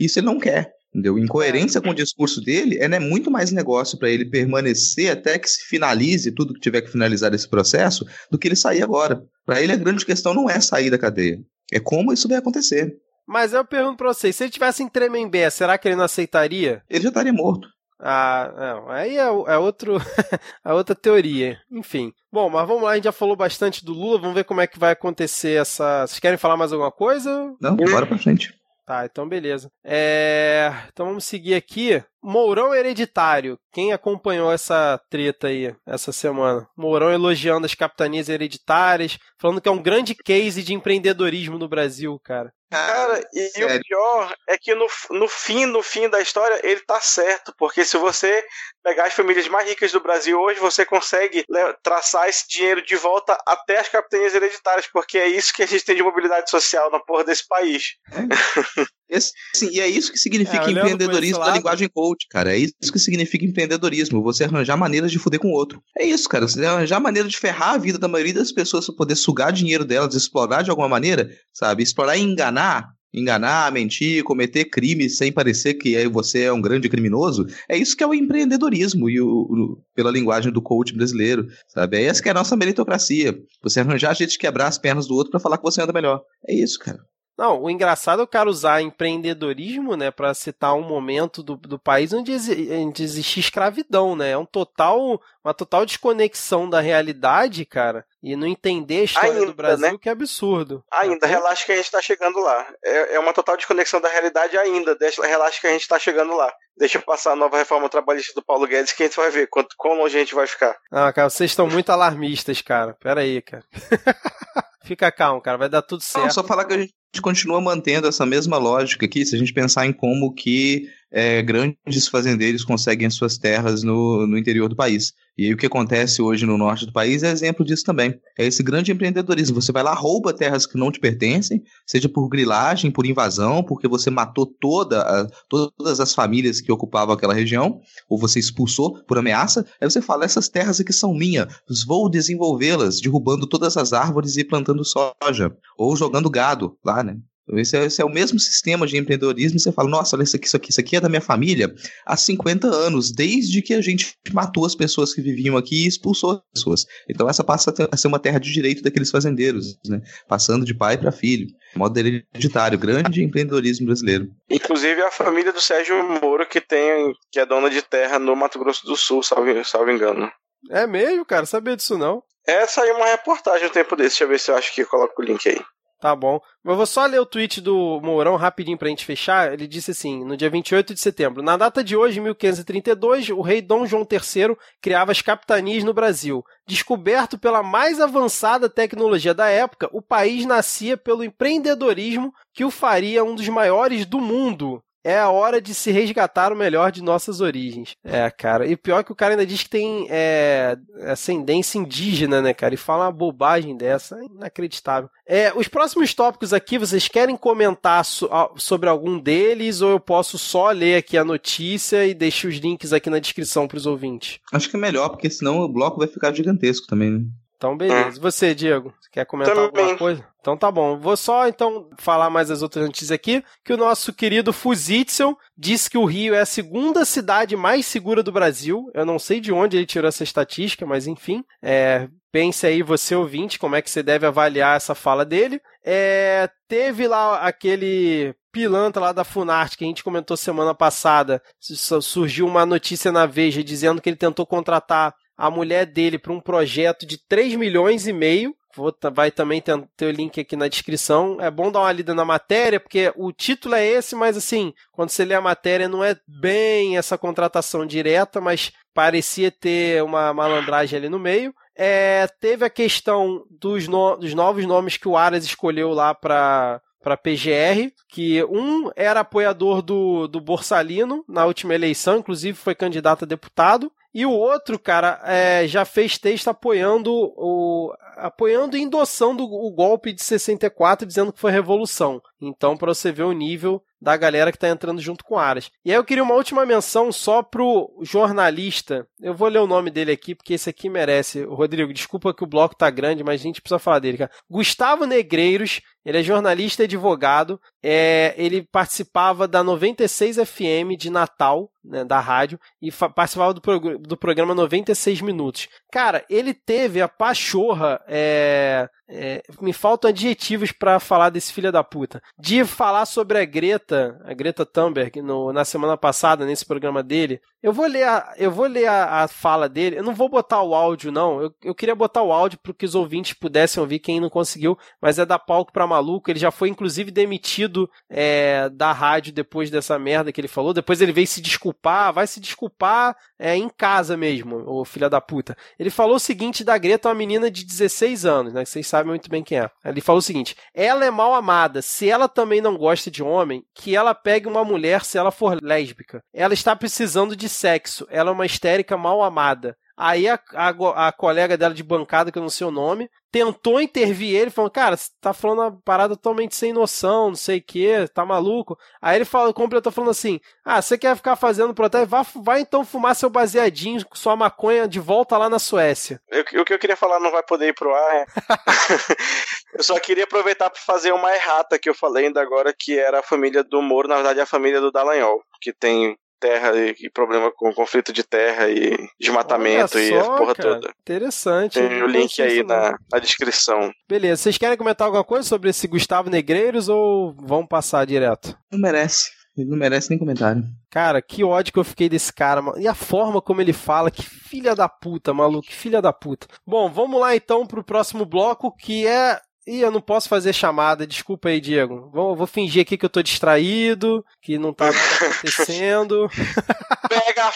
Isso ele não quer. Entendeu? Em coerência com o discurso dele, é né, muito mais negócio para ele permanecer até que se finalize tudo que tiver que finalizar esse processo do que ele sair agora. Para ele, a grande questão não é sair da cadeia, é como isso vai acontecer. Mas eu pergunto pra vocês, se ele tivesse em Tremembé, será que ele não aceitaria? Ele já estaria morto. Ah, não. Aí é, é, outro, é outra teoria. Enfim. Bom, mas vamos lá, a gente já falou bastante do Lula, vamos ver como é que vai acontecer essa. Vocês querem falar mais alguma coisa? Não, bora pra frente. Tá, então beleza. É... Então vamos seguir aqui. Mourão hereditário. Quem acompanhou essa treta aí essa semana? Mourão elogiando as capitanias hereditárias, falando que é um grande case de empreendedorismo no Brasil, cara. Cara, e, e, o pior é que no, no fim, no fim da história, ele tá certo. Porque se você pegar as famílias mais ricas do Brasil hoje, você consegue traçar esse dinheiro de volta até as capitanias hereditárias, porque é isso que a gente tem de mobilidade social na porra desse país. É. Esse, assim, e é isso que significa é, empreendedorismo na linguagem coach, cara. É isso que significa empreendedorismo. Você arranjar maneiras de foder com o outro. É isso, cara. Você arranjar maneira de ferrar a vida da maioria das pessoas para poder sugar dinheiro delas, explorar de alguma maneira, sabe? Explorar e enganar enganar, mentir, cometer crimes sem parecer que você é um grande criminoso, é isso que é o empreendedorismo e o, o, pela linguagem do coach brasileiro, sabe? É essa que é a nossa meritocracia. Você arranjar a gente de quebrar as pernas do outro para falar que você anda melhor. É isso, cara. Não, o engraçado é o cara usar empreendedorismo, né, para citar um momento do, do país onde, exi onde existia escravidão, né? É um total, uma total desconexão da realidade, cara, e não entender a história Ainda, do Brasil, né? que é absurdo. Ainda, relaxa que a gente tá chegando lá. É, é uma total desconexão da realidade ainda. Deixa, relaxa que a gente tá chegando lá. Deixa eu passar a nova reforma trabalhista do Paulo Guedes que a gente vai ver quanto, quão longe a gente vai ficar. Ah, cara, vocês estão muito alarmistas, cara. Pera aí, cara. Fica calmo, cara, vai dar tudo certo. Não, só falar que a gente continua mantendo essa mesma lógica aqui, se a gente pensar em como que é, grandes fazendeiros conseguem suas terras no, no interior do país. E aí o que acontece hoje no norte do país é exemplo disso também. É esse grande empreendedorismo. Você vai lá, rouba terras que não te pertencem, seja por grilagem, por invasão, porque você matou toda a, todas as famílias que ocupavam aquela região, ou você expulsou por ameaça. Aí você fala, essas terras aqui são minhas, vou desenvolvê-las, derrubando todas as árvores e plantando soja, ou jogando gado lá, né? Esse é, esse é, o mesmo sistema de empreendedorismo. Você fala, nossa, olha isso aqui, isso aqui, isso aqui é da minha família há 50 anos, desde que a gente matou as pessoas que viviam aqui e expulsou as pessoas. Então essa passa a ser uma terra de direito daqueles fazendeiros, né? Passando de pai para filho. Modo hereditário, grande empreendedorismo brasileiro. Inclusive a família do Sérgio Moro, que tem, que é dona de terra no Mato Grosso do Sul, salvo, salvo engano. É mesmo, cara? Sabia disso não? É, saiu uma reportagem um tempo desse. Deixa eu ver se eu acho que coloco o link aí. Tá bom. Eu vou só ler o tweet do Mourão rapidinho pra gente fechar. Ele disse assim: no dia 28 de setembro, na data de hoje, 1532, o rei Dom João III criava as capitanias no Brasil. Descoberto pela mais avançada tecnologia da época, o país nascia pelo empreendedorismo que o faria um dos maiores do mundo é a hora de se resgatar o melhor de nossas origens. É, cara. E pior que o cara ainda diz que tem é, ascendência indígena, né, cara? E fala uma bobagem dessa. É inacreditável. É, os próximos tópicos aqui, vocês querem comentar so, sobre algum deles ou eu posso só ler aqui a notícia e deixar os links aqui na descrição para os ouvintes? Acho que é melhor, porque senão o bloco vai ficar gigantesco também, né? Então, beleza. E você, Diego? Quer comentar Também. alguma coisa? Então tá bom. Vou só então falar mais as outras notícias aqui, que o nosso querido Fuzitzel disse que o Rio é a segunda cidade mais segura do Brasil. Eu não sei de onde ele tirou essa estatística, mas enfim, é, pense aí você ouvinte como é que você deve avaliar essa fala dele. É, teve lá aquele pilantra lá da Funarte que a gente comentou semana passada, surgiu uma notícia na Veja dizendo que ele tentou contratar a mulher dele para um projeto de 3 milhões e meio. Vou, vai também ter, o link aqui na descrição. É bom dar uma lida na matéria, porque o título é esse, mas assim, quando você lê a matéria, não é bem essa contratação direta, mas parecia ter uma malandragem ali no meio. É, teve a questão dos, no, dos novos nomes que o Aras escolheu lá para para PGR, que um era apoiador do, do Borsalino na última eleição, inclusive foi candidato a deputado, e o outro, cara, é, já fez texto apoiando o. apoiando e endossando o golpe de 64, dizendo que foi revolução. Então, para você ver o nível da galera que está entrando junto com Aras. E aí eu queria uma última menção só pro jornalista. Eu vou ler o nome dele aqui, porque esse aqui merece. Rodrigo, desculpa que o bloco tá grande, mas a gente precisa falar dele, cara. Gustavo Negreiros, ele é jornalista e advogado. É, ele participava da 96 FM de Natal, né, da rádio, e participava do, prog do programa 96 Minutos. Cara, ele teve a pachorra é, é, me faltam adjetivos para falar desse filho da puta. De falar sobre a Greta, a Greta Thunberg, no, na semana passada, nesse programa dele. Eu vou ler a, eu vou ler a, a fala dele. Eu não vou botar o áudio, não. Eu, eu queria botar o áudio para que os ouvintes pudessem ouvir, quem não conseguiu, mas é da palco para maluco. Ele já foi, inclusive, demitido é, da rádio depois dessa merda que ele falou. Depois ele veio se desculpar, vai se desculpar é, em casa mesmo, o filho da puta. Ele falou o seguinte da Greta, uma menina de 16 anos, né? Vocês sabem muito bem quem é. Ele falou o seguinte: ela é mal amada. Se ela também não gosta de homem, que ela pegue uma mulher se ela for lésbica. Ela está precisando de sexo. Ela é uma histérica mal amada. Aí a, a, a, colega dela de bancada, que eu não sei o nome, tentou intervir ele, falando, cara, você tá falando uma parada totalmente sem noção, não sei o que, tá maluco. Aí ele falou, completou falando assim, ah, você quer ficar fazendo protesto? Vai, vai então fumar seu baseadinho, sua maconha de volta lá na Suécia. o que eu queria falar não vai poder ir pro ar, é... eu só queria aproveitar para fazer uma errata que eu falei ainda agora, que era a família do Moro, na verdade é a família do Dallagnol, que tem terra e, problema com conflito de terra e desmatamento e a porra cara. toda. Interessante. Tem o link aí na, na, descrição. Beleza, vocês querem comentar alguma coisa sobre esse Gustavo Negreiros ou vão passar direto? Não merece. Ele não merece nem comentário. Cara, que ódio que eu fiquei desse cara. E a forma como ele fala, que filha da puta, maluco, que filha da puta. Bom, vamos lá então pro próximo bloco, que é Ih, eu não posso fazer chamada, desculpa aí, Diego. Vou, vou fingir aqui que eu tô distraído, que não tá acontecendo. Pega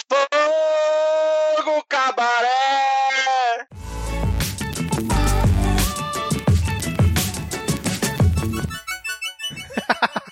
fogo, cabaré!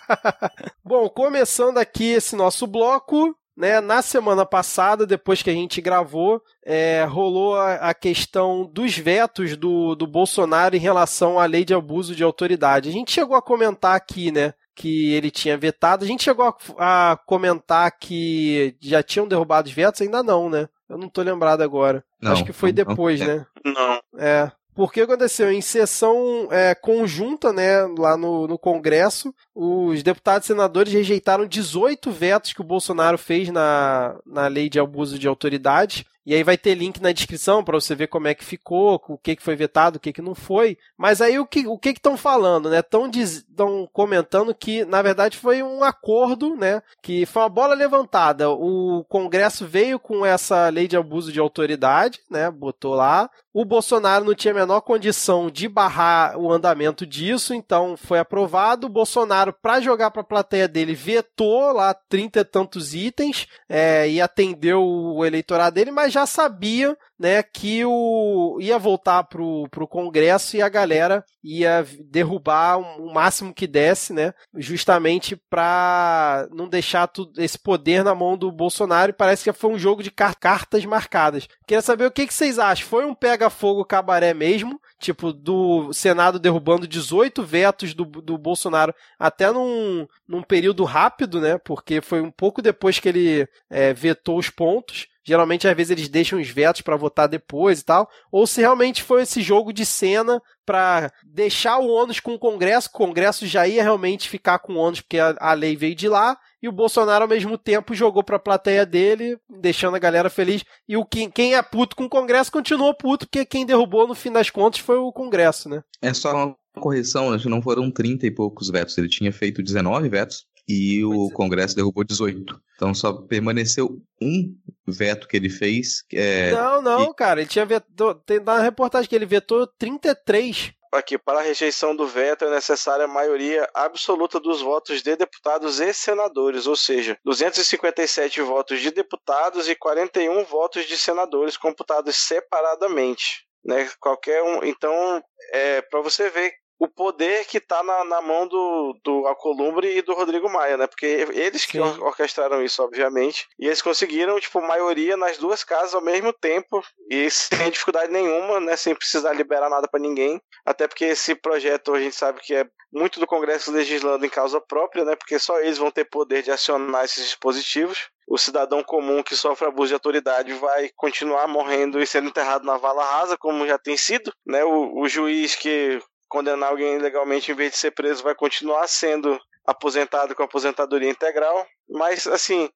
Bom, começando aqui esse nosso bloco, né, na semana passada, depois que a gente gravou, é, rolou a, a, questão dos vetos do, do Bolsonaro em relação à lei de abuso de autoridade. A gente chegou a comentar aqui, né? Que ele tinha vetado. A gente chegou a, a comentar que já tinham derrubado os vetos? Ainda não, né? Eu não tô lembrado agora. Não, Acho que foi depois, não. né? Não. É. Porque aconteceu em sessão é, conjunta, né, lá no, no Congresso, os deputados e senadores rejeitaram 18 vetos que o Bolsonaro fez na, na lei de abuso de autoridade e aí vai ter link na descrição para você ver como é que ficou, o que, que foi vetado, o que, que não foi. Mas aí o que o que estão falando, né? Estão comentando que, na verdade, foi um acordo, né? Que foi uma bola levantada. O Congresso veio com essa lei de abuso de autoridade, né? Botou lá. O Bolsonaro não tinha a menor condição de barrar o andamento disso, então foi aprovado. O Bolsonaro, para jogar para a plateia dele, vetou lá trinta e tantos itens é, e atendeu o eleitorado dele, mas já sabia né, que o ia voltar pro, pro Congresso e a galera ia derrubar o máximo que desse, né, justamente para não deixar tudo, esse poder na mão do Bolsonaro. E parece que foi um jogo de cartas marcadas. Queria saber o que, que vocês acham. Foi um pega-fogo cabaré mesmo? Tipo, do Senado derrubando 18 vetos do, do Bolsonaro até num, num período rápido, né? Porque foi um pouco depois que ele é, vetou os pontos. Geralmente, às vezes, eles deixam os vetos para votar depois e tal. Ou se realmente foi esse jogo de cena para deixar o ônus com o Congresso. O Congresso já ia realmente ficar com o ônus porque a, a lei veio de lá. E o Bolsonaro, ao mesmo tempo, jogou para a plateia dele, deixando a galera feliz. E o quem, quem é puto com o Congresso continuou puto, porque quem derrubou, no fim das contas, foi o Congresso, né? É só uma correção, acho que não foram 30 e poucos vetos. Ele tinha feito 19 vetos e o é. Congresso derrubou 18. Então só permaneceu um veto que ele fez. É, não, não, e... cara. Ele tinha vetou. Tem na reportagem que ele vetou 33. Aqui, para a rejeição do veto é necessária a maioria absoluta dos votos de deputados e senadores, ou seja, 257 votos de deputados e 41 votos de senadores computados separadamente. Né? Qualquer um. Então, é, para você ver o poder que está na, na, mão do, do Alcolumbre e do Rodrigo Maia, né? Porque eles que or orquestraram isso, obviamente. E eles conseguiram, tipo, maioria nas duas casas ao mesmo tempo. E sem dificuldade nenhuma, né? Sem precisar liberar nada para ninguém. Até porque esse projeto a gente sabe que é muito do Congresso legislando em causa própria, né? Porque só eles vão ter poder de acionar esses dispositivos. O cidadão comum que sofre abuso de autoridade vai continuar morrendo e sendo enterrado na vala rasa, como já tem sido, né? O, o juiz que condenar alguém ilegalmente em vez de ser preso vai continuar sendo aposentado com aposentadoria integral. Mas, assim,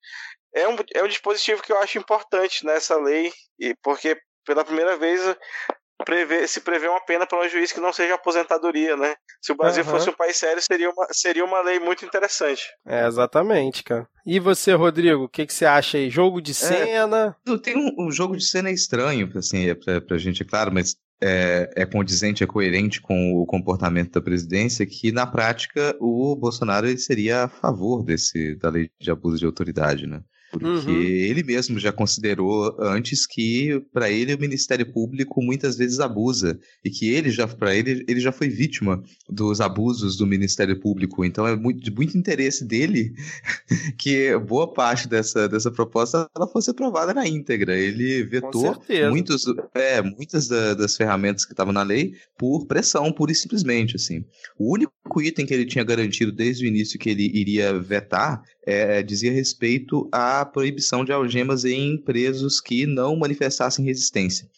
é um, é um dispositivo que eu acho importante nessa lei, e porque pela primeira vez prevê, se prevê uma pena para um juiz que não seja aposentadoria, né? Se o Brasil uhum. fosse um país sério, seria uma, seria uma lei muito interessante. É, exatamente, cara. E você, Rodrigo, o que, que você acha aí? Jogo de é, cena? É, tem um, um, jogo de cena estranho, assim, é pra, pra gente, é claro, mas é, é condizente, é coerente com o comportamento da presidência, que na prática o Bolsonaro ele seria a favor desse, da lei de abuso de autoridade, né? Porque uhum. ele mesmo já considerou antes que, para ele, o Ministério Público muitas vezes abusa. E que ele já, para ele, ele já foi vítima dos abusos do Ministério Público. Então é muito, de muito interesse dele que boa parte dessa, dessa proposta ela fosse aprovada na íntegra. Ele vetou muitos, é, muitas da, das ferramentas que estavam na lei por pressão, pura e simplesmente. Assim. O único item que ele tinha garantido desde o início que ele iria vetar é, dizia respeito à proibição de algemas em presos que não manifestassem resistência.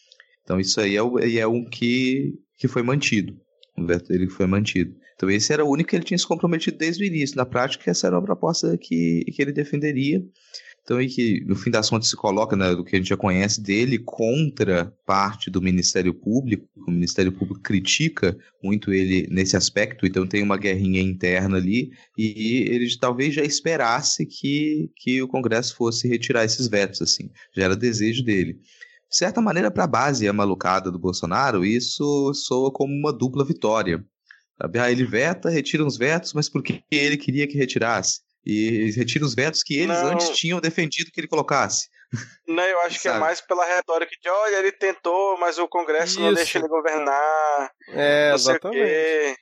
Então isso aí é, é um que, que foi mantido. O dele foi mantido. Então esse era o único que ele tinha se comprometido desde o início. Na prática, essa era uma proposta que, que ele defenderia. Então, e que no fim das contas se coloca, né, do que a gente já conhece dele, contra parte do Ministério Público. O Ministério Público critica muito ele nesse aspecto, então tem uma guerrinha interna ali, e ele talvez já esperasse que, que o Congresso fosse retirar esses vetos, assim. Já era desejo dele. De certa maneira, para a base malucada do Bolsonaro, isso soa como uma dupla vitória. Ah, ele veta, retira uns vetos, mas porque ele queria que retirasse e retira os vetos que eles não. antes tinham defendido que ele colocasse. Não, eu acho que é mais pela retórica de olha, ele tentou, mas o Congresso Isso. não deixa ele governar. É, exatamente.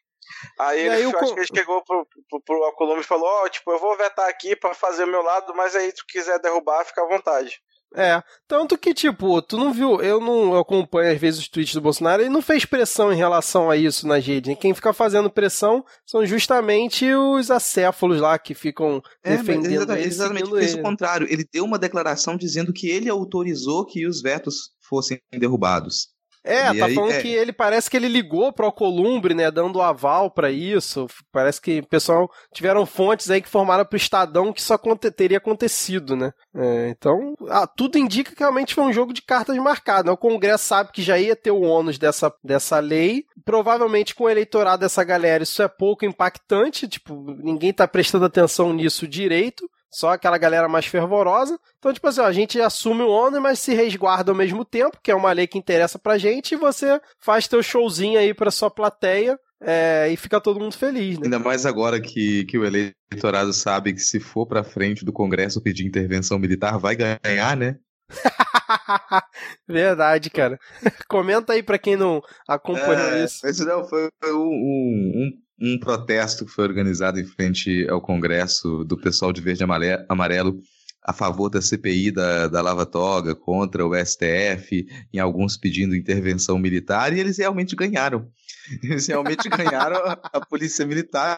Aí, ele, aí acho que ele chegou pro, pro, pro Alcolumbre e falou, ó, oh, tipo, eu vou vetar aqui para fazer o meu lado, mas aí se tu quiser derrubar, fica à vontade. É, tanto que, tipo, tu não viu, eu não acompanho às vezes os tweets do Bolsonaro, ele não fez pressão em relação a isso na rede. Quem fica fazendo pressão são justamente os acéfalos lá que ficam é, defendendo exatamente, ele. Exatamente, fez o contrário. Ele deu uma declaração dizendo que ele autorizou que os vetos fossem derrubados. É, e tá aí, falando é... que ele parece que ele ligou pro Columbre, né, dando aval para isso. Parece que o pessoal tiveram fontes aí que formaram pro Estadão que isso aconte teria acontecido, né? É, então, ah, tudo indica que realmente foi um jogo de cartas marcado. Né? O Congresso sabe que já ia ter o ônus dessa, dessa lei. Provavelmente com o eleitorado dessa galera isso é pouco impactante, tipo, ninguém tá prestando atenção nisso direito só aquela galera mais fervorosa. Então, tipo assim, ó, a gente assume o ônus, mas se resguarda ao mesmo tempo, que é uma lei que interessa pra gente, e você faz teu showzinho aí pra sua plateia é, e fica todo mundo feliz, né? Ainda mais agora que, que o eleitorado sabe que se for pra frente do Congresso pedir intervenção militar, vai ganhar, né? Verdade, cara. Comenta aí pra quem não acompanhou é, isso. Esse não foi um, um, um protesto que foi organizado em frente ao Congresso do pessoal de verde e amarelo a favor da CPI da, da Lava Toga, contra o STF, em alguns pedindo intervenção militar, e eles realmente ganharam. Eles realmente ganharam, a, polícia militar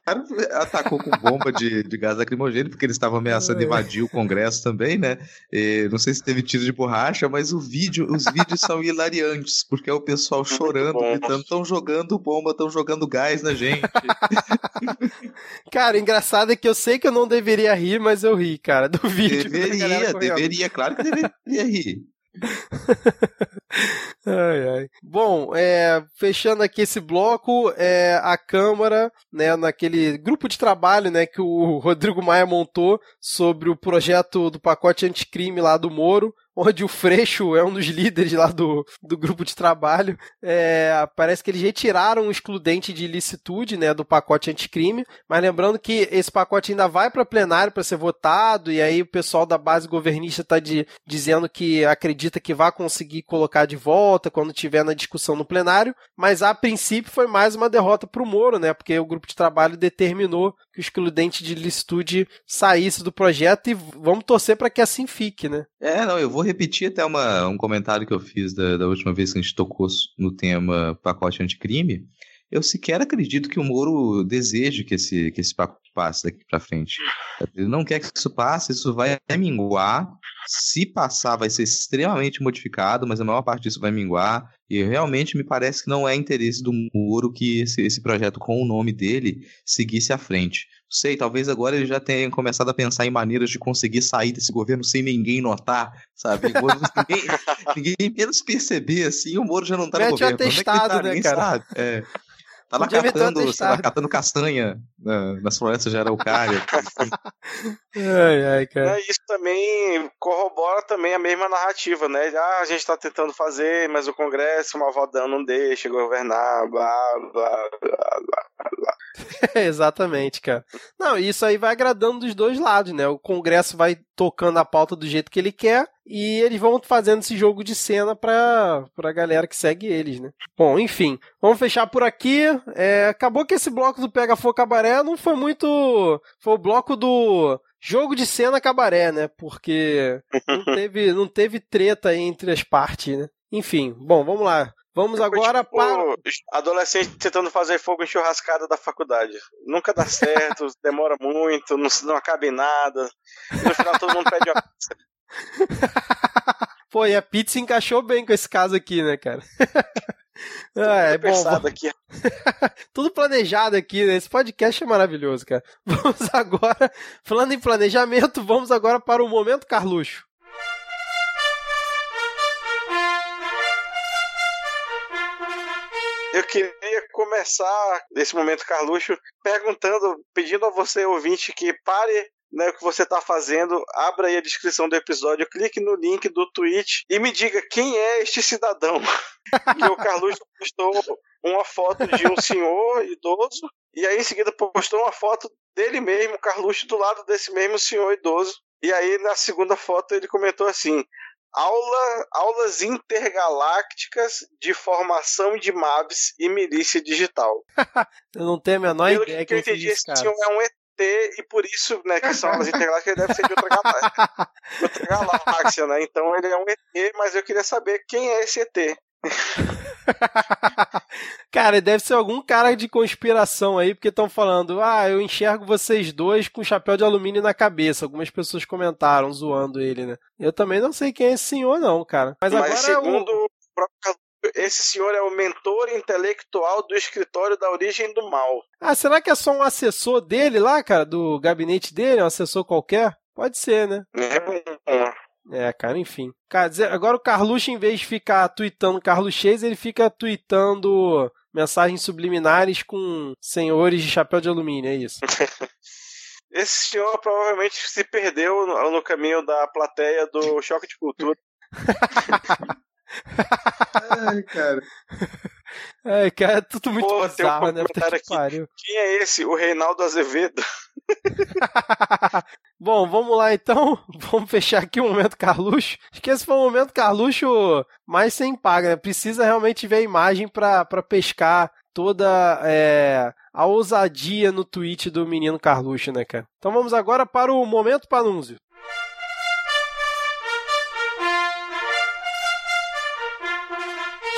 atacou com bomba de, de gás lacrimogêneo, porque eles estavam ameaçando invadir o Congresso também, né? E, não sei se teve tiro de borracha, mas o vídeo, os vídeos são hilariantes, porque é o pessoal chorando, gritando, estão jogando bomba, estão jogando gás na gente. cara, engraçado é que eu sei que eu não deveria rir, mas eu ri, cara, do vídeo. Deveria, deveria, claro que deveria rir. ai, ai. Bom, é, fechando aqui esse bloco, é, a Câmara, né, naquele grupo de trabalho né, que o Rodrigo Maia montou sobre o projeto do pacote anticrime lá do Moro, onde o Freixo é um dos líderes lá do, do grupo de trabalho. É, parece que eles retiraram o excludente de ilicitude né, do pacote anticrime, mas lembrando que esse pacote ainda vai para plenário para ser votado, e aí o pessoal da base governista está dizendo que acredita que vai conseguir colocar de volta quando tiver na discussão no plenário, mas a princípio foi mais uma derrota para o Moro, né, porque o grupo de trabalho determinou que o excludente de ilicitude saísse do projeto e vamos torcer para que assim fique, né? É, não, eu vou repetir até uma, um comentário que eu fiz da, da última vez que a gente tocou no tema pacote anticrime. Eu sequer acredito que o Moro deseje que esse, que esse pacote passe daqui para frente. Ele não quer que isso passe, isso vai minguar. Se passar, vai ser extremamente modificado, mas a maior parte disso vai minguar. E realmente me parece que não é interesse do Moro que esse, esse projeto com o nome dele seguisse à frente. Sei, talvez agora ele já tenha começado a pensar em maneiras de conseguir sair desse governo sem ninguém notar, sabe? ninguém, ninguém menos perceber, assim, o Moro já não tá Mete no governo. Atestado, é tá? né, cara? Sabe. É. Tá lá catando, lá, catando castanha na, nas florestas de Araucária. Assim. ai, ai, cara. Isso também corrobora também a mesma narrativa, né? Ah, a gente tá tentando fazer, mas o Congresso, malvadão, não deixa governar, blá, blá, blá, blá, blá. Exatamente, cara. Não, isso aí vai agradando dos dois lados, né? O Congresso vai tocando a pauta do jeito que ele quer e eles vão fazendo esse jogo de cena pra, pra galera que segue eles, né? Bom, enfim, vamos fechar por aqui. É, acabou que esse bloco do Pega Fogo Cabaré não foi muito. Foi o bloco do jogo de cena cabaré, né? Porque não teve, não teve treta entre as partes, né? Enfim, bom, vamos lá. Vamos agora tipo, para. Adolescente tentando fazer fogo em churrascada da faculdade. Nunca dá certo, demora muito, não, não acaba em nada. No final todo mundo pede uma Pô, e a pizza encaixou bem com esse caso aqui, né, cara? ah, é bom. Aqui. Tudo planejado aqui, né? Esse podcast é maravilhoso, cara. Vamos agora, falando em planejamento, vamos agora para o momento Carluxo. Queria começar nesse momento, Carluxo, perguntando, pedindo a você, ouvinte, que pare né, o que você está fazendo, abra aí a descrição do episódio, clique no link do tweet e me diga quem é este cidadão. que o Carluxo postou uma foto de um senhor idoso e aí em seguida postou uma foto dele mesmo, Carluxo, do lado desse mesmo senhor idoso. E aí na segunda foto ele comentou assim: aula, aulas intergalácticas de formação de MABs e milícia digital. eu não tenho a menor Pelo ideia que, que eu entendi, esse senhor é um ET e por isso, né, que são aulas intergalácticas, ele deve ser de outra galáxia, outra galáxia, né? Então ele é um ET, mas eu queria saber quem é esse ET. cara, deve ser algum cara de conspiração aí, porque estão falando, ah, eu enxergo vocês dois com chapéu de alumínio na cabeça. Algumas pessoas comentaram, zoando ele, né? Eu também não sei quem é esse senhor, não, cara. Mas, Mas agora segundo o... o esse senhor é o mentor intelectual do escritório da origem do mal. Ah, será que é só um assessor dele lá, cara, do gabinete dele, um assessor qualquer? Pode ser, né? É, é, cara, enfim. Cara, agora o Carluxo, em vez de ficar tweetando Carluxês, ele fica tweetando mensagens subliminares com senhores de chapéu de alumínio, é isso. Esse senhor provavelmente se perdeu no, no caminho da plateia do Choque de Cultura. Ai, cara. É, cara, é tudo muito Pô, bizarro, um né? Que pariu. Quem é esse? O Reinaldo Azevedo. Bom, vamos lá então. Vamos fechar aqui o momento Carluxo. Acho que esse foi o momento Carluxo mais sem paga, né? Precisa realmente ver a imagem para pescar toda é, a ousadia no tweet do menino Carluxo, né, cara? Então vamos agora para o momento Panúncio.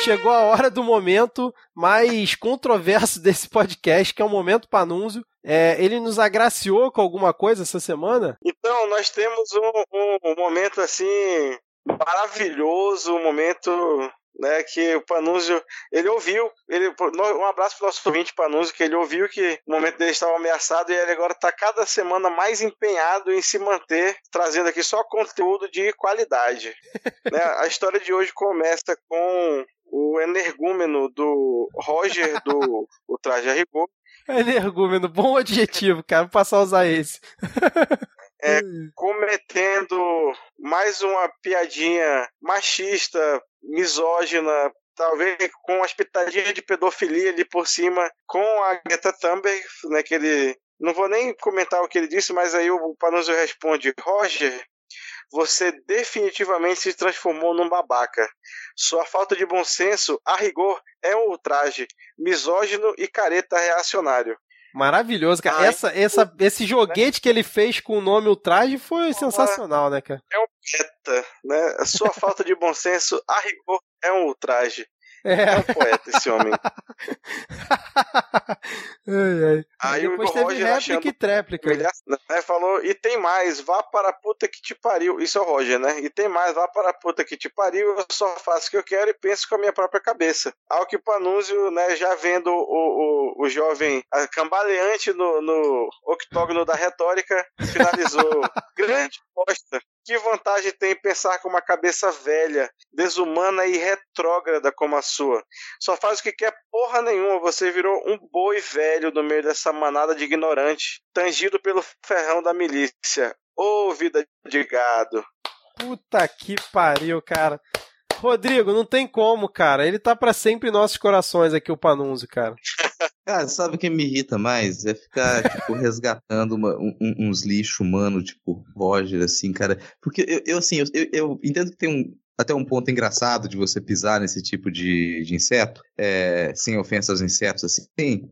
Chegou a hora do momento mais controverso desse podcast, que é o Momento Panúncio. É, ele nos agraciou com alguma coisa essa semana? Então, nós temos um, um, um momento assim maravilhoso, um momento né, que o Panúzio, ele ouviu, ele, um abraço para o nosso ouvinte Panúzio, que ele ouviu que o momento dele estava ameaçado e ele agora está cada semana mais empenhado em se manter, trazendo aqui só conteúdo de qualidade. né, a história de hoje começa com o energúmeno do Roger do o Traje a Rigor. Energúmeno, bom adjetivo, cara. Vou passar a usar esse. é, cometendo mais uma piadinha machista, misógina, talvez com uma pitadinha de pedofilia ali por cima, com a Greta Thunberg, né, que ele... Não vou nem comentar o que ele disse, mas aí o Panuzio responde, Roger, você definitivamente se transformou num babaca. Sua falta de bom senso, a rigor, é um ultraje, misógino e careta reacionário. Maravilhoso, cara. Ai, essa, essa, esse joguete né? que ele fez com o nome Ultraje foi sensacional, né, cara? É um beta, né? A sua falta de bom senso, a rigor, é um ultraje. É, é um poeta esse homem. ai, ai. Aí depois o teve Roger réplica e tréplica. Né, falou, e tem mais, vá para a puta que te pariu. Isso é o Roger, né? E tem mais, vá para a puta que te pariu, eu só faço o que eu quero e penso com a minha própria cabeça. Ao que o Panúzio, né, já vendo o, o, o jovem cambaleante no, no octógono da retórica, finalizou. Grande bosta. Que vantagem tem pensar com uma cabeça velha, desumana e retrógrada como a sua? Só faz o que quer porra nenhuma, você virou um boi velho no meio dessa manada de ignorante, tangido pelo ferrão da milícia. Ô oh, vida de gado. Puta que pariu, cara. Rodrigo, não tem como, cara. Ele tá para sempre em nossos corações aqui, o Panunzio, cara. Cara, sabe o que me irrita mais? É ficar, tipo, resgatando uma, um, uns lixos humanos, tipo, Roger, assim, cara. Porque eu, eu assim, eu, eu, entendo que tem um, até um ponto engraçado de você pisar nesse tipo de, de inseto, é, sem ofensa aos insetos, assim, sim.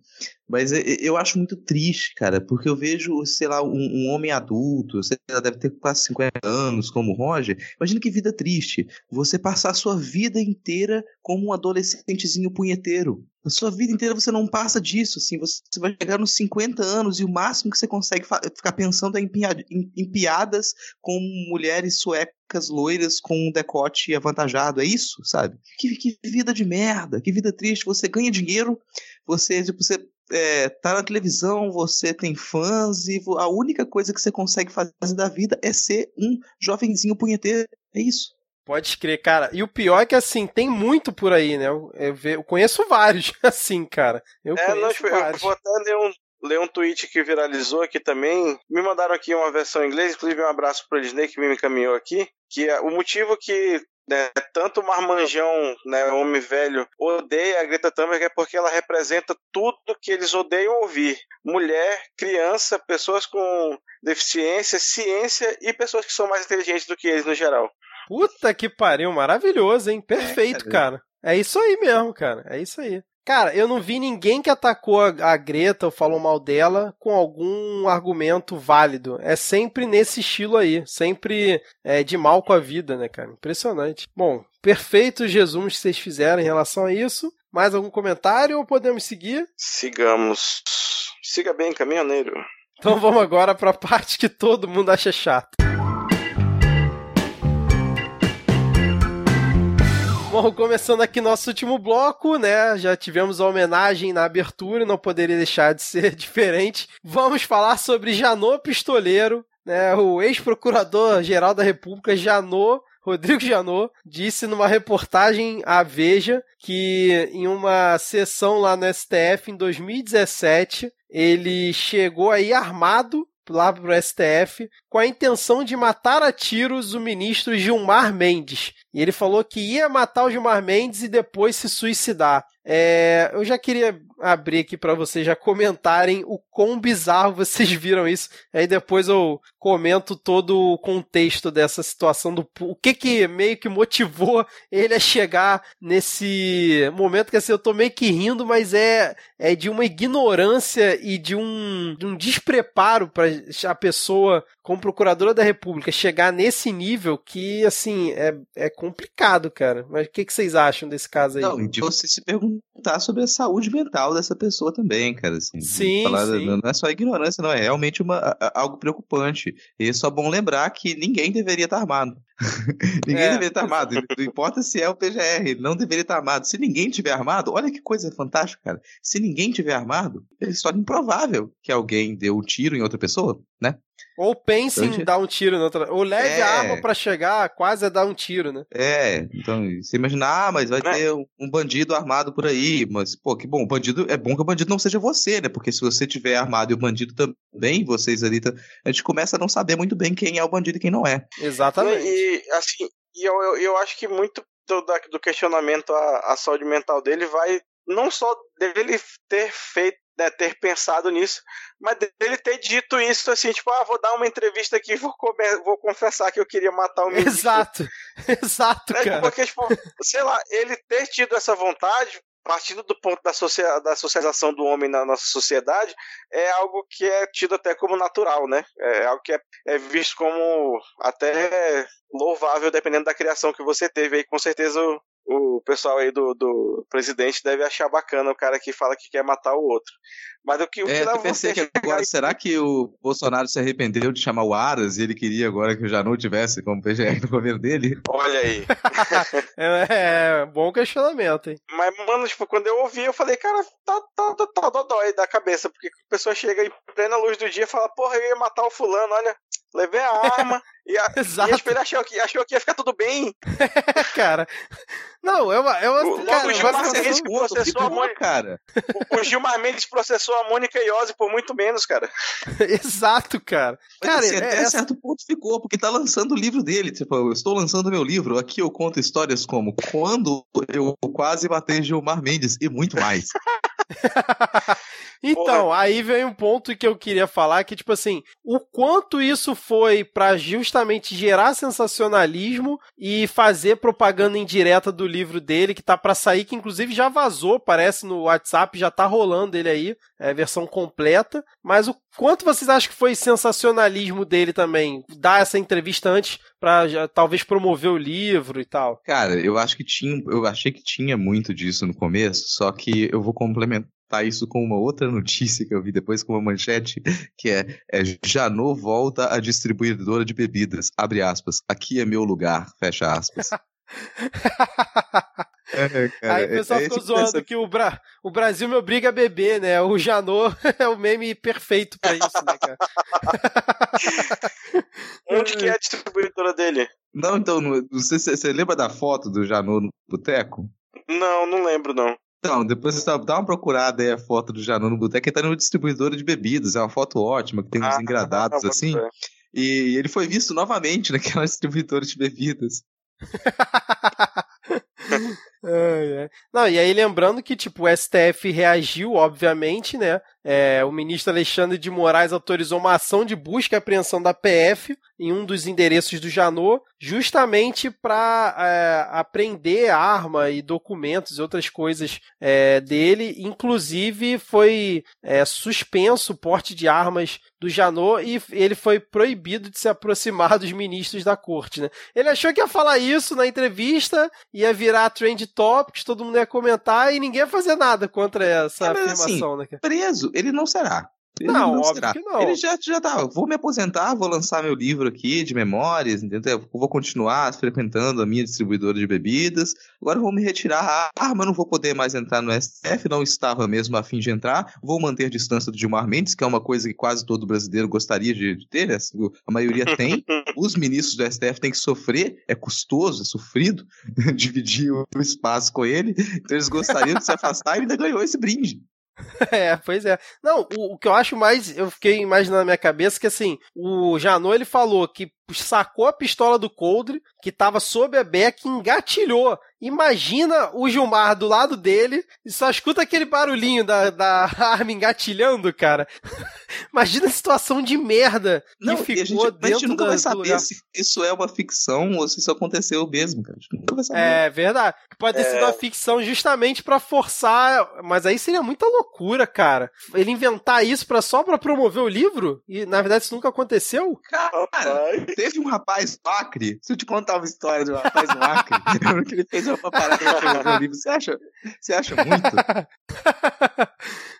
Mas eu acho muito triste, cara, porque eu vejo, sei lá, um, um homem adulto, lá, deve ter quase 50 anos, como o Roger. Imagina que vida triste. Você passar a sua vida inteira como um adolescentezinho punheteiro. A sua vida inteira você não passa disso, assim, você vai chegar nos 50 anos e o máximo que você consegue ficar pensando é em, em, em piadas com mulheres suecas loiras com um decote avantajado, é isso, sabe? Que, que vida de merda, que vida triste. Você ganha dinheiro, você, tipo, você é, tá na televisão, você tem fãs e a única coisa que você consegue fazer da vida é ser um jovenzinho punheteiro. É isso. Pode crer, cara. E o pior é que, assim, tem muito por aí, né? Eu, eu, eu conheço vários, assim, cara. Eu é, conheço não, vários. Eu vou até ler um, ler um tweet que viralizou aqui também. Me mandaram aqui uma versão em inglês, inclusive um abraço pro Disney que me encaminhou aqui. Que é o motivo que né, tanto o Marmanjão, né, o homem velho, odeia a Greta Thunberg é porque ela representa tudo que eles odeiam ouvir: mulher, criança, pessoas com deficiência, ciência e pessoas que são mais inteligentes do que eles no geral. Puta que pariu, maravilhoso, hein? Perfeito, é, cara. É isso aí mesmo, cara. É isso aí. Cara, eu não vi ninguém que atacou a, Greta ou falou mal dela com algum argumento válido. É sempre nesse estilo aí, sempre é, de mal com a vida, né, cara? Impressionante. Bom, perfeito Jesus que vocês fizeram em relação a isso. Mais algum comentário ou podemos seguir? Sigamos. Siga bem, caminhoneiro. Então vamos agora para a parte que todo mundo acha chata. Bom, começando aqui nosso último bloco, né? Já tivemos a homenagem na abertura, não poderia deixar de ser diferente. Vamos falar sobre Janot Pistoleiro, né? O ex-procurador-geral da República, Janot Rodrigo Janot disse numa reportagem à Veja que em uma sessão lá no STF em 2017 ele chegou aí armado lá para o STF com a intenção de matar a tiros o ministro Gilmar Mendes. E ele falou que ia matar o Gilmar Mendes e depois se suicidar. É, eu já queria abrir aqui para vocês já comentarem o quão bizarro vocês viram isso. Aí depois eu comento todo o contexto dessa situação do o que que meio que motivou ele a chegar nesse momento que assim eu tô meio que rindo, mas é é de uma ignorância e de um, de um despreparo para a pessoa como procuradora da República chegar nesse nível que assim é, é complicado, cara. Mas o que, que vocês acham desse caso aí? Não, de você se perguntar sobre a saúde mental dessa pessoa também, cara. Assim, sim, falar, sim. Não é só ignorância, não. É realmente uma, algo preocupante. E é só bom lembrar que ninguém deveria estar armado. ninguém é. deveria estar armado. Não importa se é o PGR, não deveria estar armado. Se ninguém tiver armado, olha que coisa fantástica, cara. Se ninguém tiver armado, é só improvável que alguém dê um tiro em outra pessoa, né? Ou pense então, em dar um tiro na outra. Ou leve é... a arma para chegar, quase a dar um tiro, né? É, então, você imaginar, ah, mas vai é. ter um, bandido armado por aí. Mas, pô, que bom, o bandido. É bom que o bandido não seja você, né? Porque se você tiver armado e o bandido também, vocês ali. A gente começa a não saber muito bem quem é o bandido e quem não é. Exatamente. E, assim, e eu, eu, eu acho que muito do, do questionamento à, à saúde mental dele vai não só dele ter feito né, ter pensado nisso, mas dele ter dito isso assim, tipo, ah, vou dar uma entrevista aqui, vou, comer, vou confessar que eu queria matar o ministro. Exato, exato, é, cara. Porque, tipo, sei lá, ele ter tido essa vontade, partindo do ponto da, socia da socialização do homem na nossa sociedade, é algo que é tido até como natural, né? É algo que é, é visto como até louvável, dependendo da criação que você teve aí, com certeza o pessoal aí do, do presidente deve achar bacana o cara que fala que quer matar o outro. Mas o que, o que É, eu pensei que agora, chegar será que o Bolsonaro se arrependeu de chamar o Aras e ele queria agora que o Janot tivesse como PGR no governo dele? Olha aí. É, é, bom questionamento, hein? Mas, mano, tipo, quando eu ouvi, eu falei, cara, tá, tá, tá, tá dodói da cabeça, porque a pessoa chega em plena luz do dia e fala, porra, eu ia matar o fulano, olha, levei a arma e, a, e Exato. ele achou que, achou que ia ficar tudo bem. cara. Não, é uma. É uma O- cara, logo é situação- vez que processou a Mônica. cara. O, o Gilmar Mendes processou a Mônica Iose por muito menos, cara. Exato, cara. Mas Cara, assim, é- até essa- certo ponto ficou, porque tá lançando o livro dele. Tipo, eu estou lançando meu livro. Aqui eu conto histórias como quando eu quase matei Gilmar Mendes e muito mais. Então, aí vem um ponto que eu queria falar que, tipo assim, o quanto isso foi pra justamente gerar sensacionalismo e fazer propaganda indireta do livro dele, que tá pra sair, que inclusive já vazou, parece no WhatsApp, já tá rolando ele aí, é versão completa. Mas o quanto vocês acham que foi sensacionalismo dele também? Dar essa entrevista antes pra já, talvez promover o livro e tal. Cara, eu acho que tinha, eu achei que tinha muito disso no começo, só que eu vou complementar isso com uma outra notícia que eu vi depois com uma manchete, que é, é Janot volta a distribuidora de bebidas, abre aspas, aqui é meu lugar, fecha aspas. É, cara, Aí o pessoal é- é ficou esse- zoando essa- que o, Bra... o Brasil me obriga a beber, né? O Janot é o meme perfeito pra isso, né, cara? Onde que é a distribuidora dele? Não, então, não não sei se você lembra da foto do Janot no boteco? Não, não lembro, não. Então, depois você dá- dá uma procurada aí a foto do Janot no boteco, ele tá numa distribuidora de bebidas, é uma foto ótima, que tem uns Ah, engradados pode assim, e ele foi visto novamente naquela distribuidora de bebidas. Ai. Não, e aí lembrando que, tipo, o STF reagiu, obviamente, né? É, o ministro Alexandre de Moraes autorizou uma ação de busca e apreensão da PF em um dos endereços do Janot, justamente para apreender arma e documentos e outras coisas é, dele. Inclusive, foi é, suspenso o porte de armas do Janot e ele foi proibido de se aproximar dos ministros da corte, né? Ele achou que ia falar isso na entrevista, ia virar trend topics, todo mundo ia comentar e ninguém ia fazer nada contra essa É, mas afirmação, né? cara? Preso, ele não será. Ele Não, óbvio que não. Ele já, já tá, vou me aposentar, vou lançar meu livro aqui de memórias, entendeu? Vou continuar frequentando a minha distribuidora de bebidas. Agora vou me retirar. Ah, mas não vou poder mais entrar no STF, não estava mesmo a fim de entrar. Vou manter distância do Gilmar Mendes, que é uma coisa que quase todo brasileiro gostaria de, de ter, né? A maioria tem. Os ministros do STF têm que sofrer, é custoso, é sofrido dividir o espaço com ele. Então eles gostariam de se afastar e ainda ganhou esse brinde. É, pois é. Não, o, o que eu acho mais, eu fiquei imaginando na minha cabeça que assim, o Janot ele falou que sacou a pistola do Coldre, que tava sob a beca e engatilhou. Imagina o Gilmar do lado dele e só escuta aquele barulhinho da, da arma engatilhando, cara. Imagina a situação de merda que Não, ficou e a gente, mas a dentro gente nunca da- vai saber se isso é uma ficção ou se isso aconteceu mesmo, cara. A gente nunca vai saber. É verdade. Pode ter sido uma ficção justamente pra forçar, mas aí seria muita loucura, cara. Ele inventar isso para só pra promover o livro e na verdade isso nunca aconteceu? Cara. Teve um rapaz no Acre. Se eu te contar uma história de um rapaz no Acre, lembro que ele fez uma parada pra promover o livro. Você acha, você acha muito?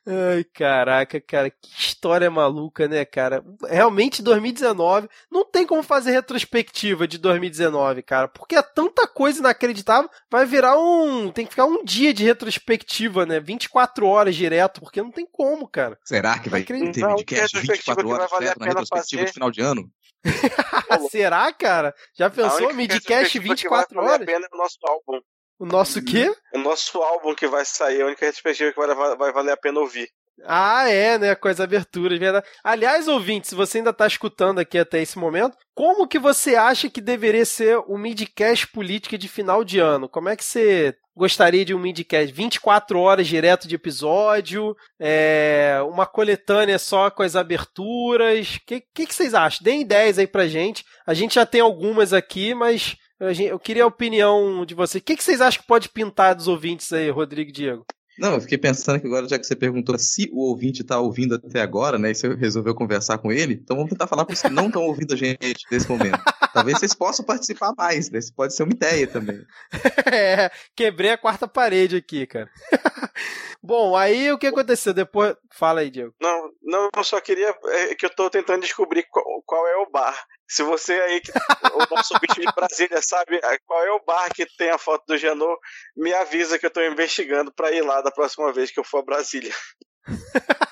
Ai, caraca, cara, que história maluca, né, cara? Realmente 2019, não tem como fazer retrospectiva de 2019, cara, porque é tanta coisa inacreditável, vai virar um, tem que ficar um dia de retrospectiva, né? 24 horas direto, porque não tem como, cara. Será que vai ter retrospectiva 24 que vai horas valer a direto na retrospectiva fazer. de final de ano? Será, cara? Já pensou midcast retrospectiva que vai 24 valer a horas? pena é o nosso álbum. O nosso quê? O nosso álbum que vai sair, a única retrospectiva que vai, vai valer a pena ouvir. Ah, é, né? Com as aberturas, verdade. Aliás, ouvinte, se você ainda tá escutando aqui até esse momento, como que você acha que deveria ser o midcast política de final de ano? Como é que você gostaria de um midcast? 24 horas direto de episódio, é, uma coletânea só com as aberturas. O que, que, que vocês acham? Deem ideias aí pra gente. A gente já tem algumas aqui, mas gente- eu queria a opinião de vocês. O que, que vocês acham que pode pintar dos ouvintes aí, Rodrigo e Diego? Não, eu fiquei pensando que agora, já que você perguntou se o ouvinte tá ouvindo até agora, né? E você resolveu conversar com ele, então vamos tentar falar com os que não estão ouvindo a gente nesse momento. Talvez vocês possam participar mais, né? Isso pode ser uma ideia também. é, quebrei a quarta parede aqui, cara. Bom, aí o que aconteceu depois? Fala aí, Diego. Não, não, eu só queria é, que eu tô tentando descobrir qual, qual é o bar. Se você aí, o nosso bicho de Brasília, sabe qual é o bar que tem a foto do Janot, me avisa que eu tô investigando para ir lá da próxima vez que eu for a Brasília.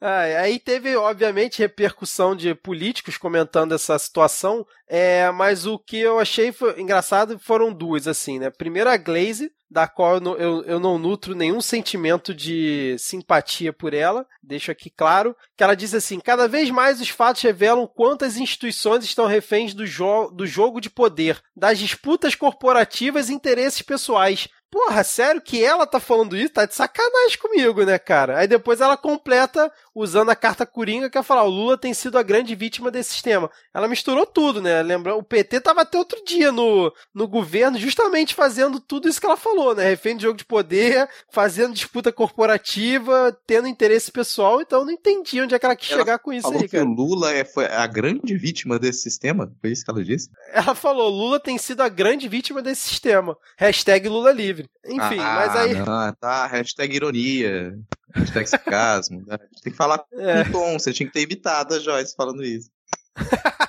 Ah, aí teve, obviamente, repercussão de políticos comentando essa situação, é, mas o que eu achei foi, engraçado foram duas, assim, né? Primeiro a Glaze, da qual eu não, eu, eu não nutro nenhum sentimento de simpatia por ela, deixo aqui claro, que ela diz assim, cada vez mais os fatos revelam quantas instituições estão reféns do, jo do jogo de poder, das disputas corporativas e interesses pessoais, Porra, sério que ela tá falando isso? Tá de sacanagem comigo, né, cara? Aí depois ela completa usando a carta Coringa, que é falar: o Lula tem sido a grande vítima desse sistema. Ela misturou tudo, né? Lembra? O PT tava até outro dia no, no governo, justamente fazendo tudo isso que ela falou, né? Refém de jogo de poder, fazendo disputa corporativa, tendo interesse pessoal. Então não entendi onde é que ela quis ela chegar com isso falou aí, cara. Que o Lula é, foi a grande vítima desse sistema? Foi isso que ela disse? Ela falou: Lula tem sido a grande vítima desse sistema. Hashtag Lula livre livre. Enfim, ah, mas aí. Não, tá, hashtag ironia, hashtag sarcasmo. Né? Tem que falar é. com tom, você tinha que ter evitado a Joyce falando isso.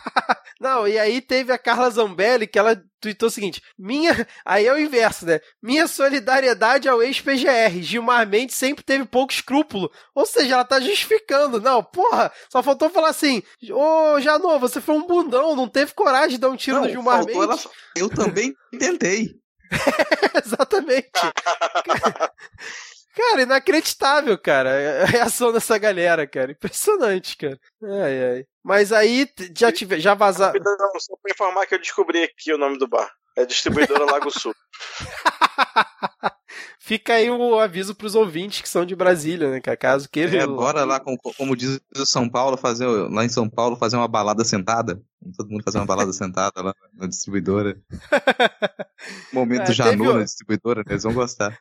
Não, e aí teve a Carla Zambelli que ela tweetou o seguinte: minha. Aí é o inverso, né? Minha solidariedade ao ex-PGR. Gilmar Mendes sempre teve pouco escrúpulo. Ou seja, ela tá justificando. Não, porra, só faltou falar assim: Ô, oh, Janô, você foi um bundão, não teve coragem de dar um tiro não, no Gilmar Mendes. Ela... Eu também tentei. Exatamente. cara, inacreditável, cara. A reação dessa galera, cara. Impressionante, cara. Ai, ai. Mas aí já, tive, já vazaram. Só pra informar que eu descobri aqui o nome do bar. É distribuidora Lago Sul. Fica aí o um aviso pros ouvintes que são de Brasília, né? Que caso queira. É, bora lá, como, como diz o São Paulo, fazer, lá em São Paulo, fazer uma balada sentada. Todo mundo fazer uma balada sentada lá na distribuidora. Momento é, Janu teve... na distribuidora, né? eles vão gostar.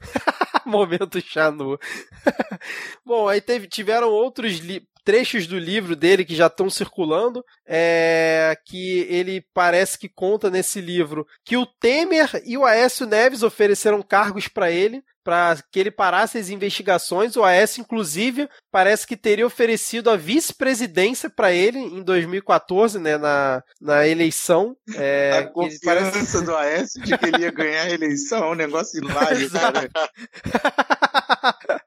Momento Janu. Bom, aí teve, tiveram outros trechos do livro dele que já estão circulando, é, que ele parece que conta nesse livro que o Temer e o Aécio Neves ofereceram cargos para ele para que ele parasse as investigações. O Aécio, inclusive, parece que teria oferecido a vice-presidência para ele em 2014, né, na, na eleição. É, a confiança parece... do Aécio de que ele ia ganhar a eleição, é um negócio hilário, cara.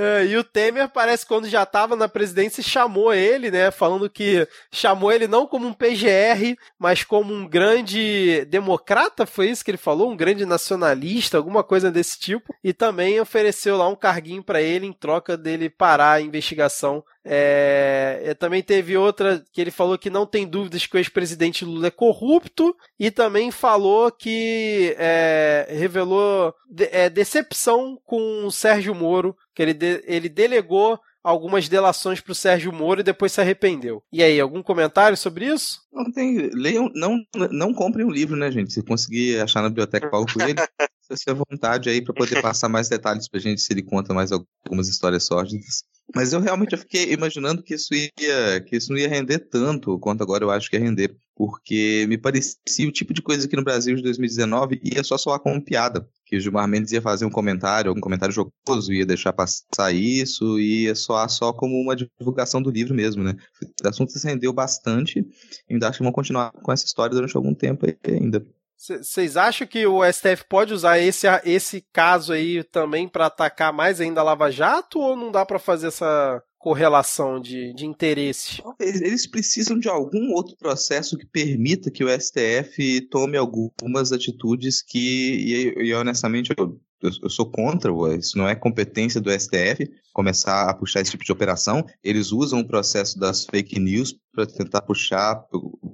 É, e o Temer parece quando já estava na presidência chamou ele, né, falando que chamou ele não como um PGR, mas como um grande democrata, foi isso que ele falou, um grande nacionalista, alguma coisa desse tipo, e também ofereceu lá um carguinho para ele em troca dele parar a investigação. É, também teve outra que ele falou que não tem dúvidas que o ex-presidente Lula é corrupto e também falou que é, revelou de, é, decepção com o Sérgio Moro, que ele, de, ele delegou algumas delações para o Sérgio Moro e depois se arrependeu. E aí, algum comentário sobre isso? Não tem. Leiam, não, não comprem um livro, né, gente? Se conseguir achar na biblioteca Paulo Coelho, se à vontade aí para poder passar mais detalhes para a gente se ele conta mais algumas histórias sórdidas. Mas eu realmente fiquei imaginando que isso ia que isso não ia render tanto quanto agora eu acho que ia render, porque me parecia o tipo de coisa que no Brasil de 2019 ia só soar como piada, que o Gilmar Mendes ia fazer um comentário, algum comentário jocoso, ia deixar passar isso, ia soar só como uma divulgação do livro mesmo, né? O assunto se rendeu bastante, e ainda acho que vão continuar com essa história durante algum tempo ainda. Vocês acham que o STF pode usar esse, esse caso aí também para atacar mais ainda a Lava Jato ou não dá para fazer essa correlação de, de interesse? Eles precisam de algum outro processo que permita que o STF tome algumas atitudes que, e, e honestamente, eu eu, eu, sou contra, isso não é competência do STF começar a puxar esse tipo de operação. Eles usam o processo das fake news para tentar puxar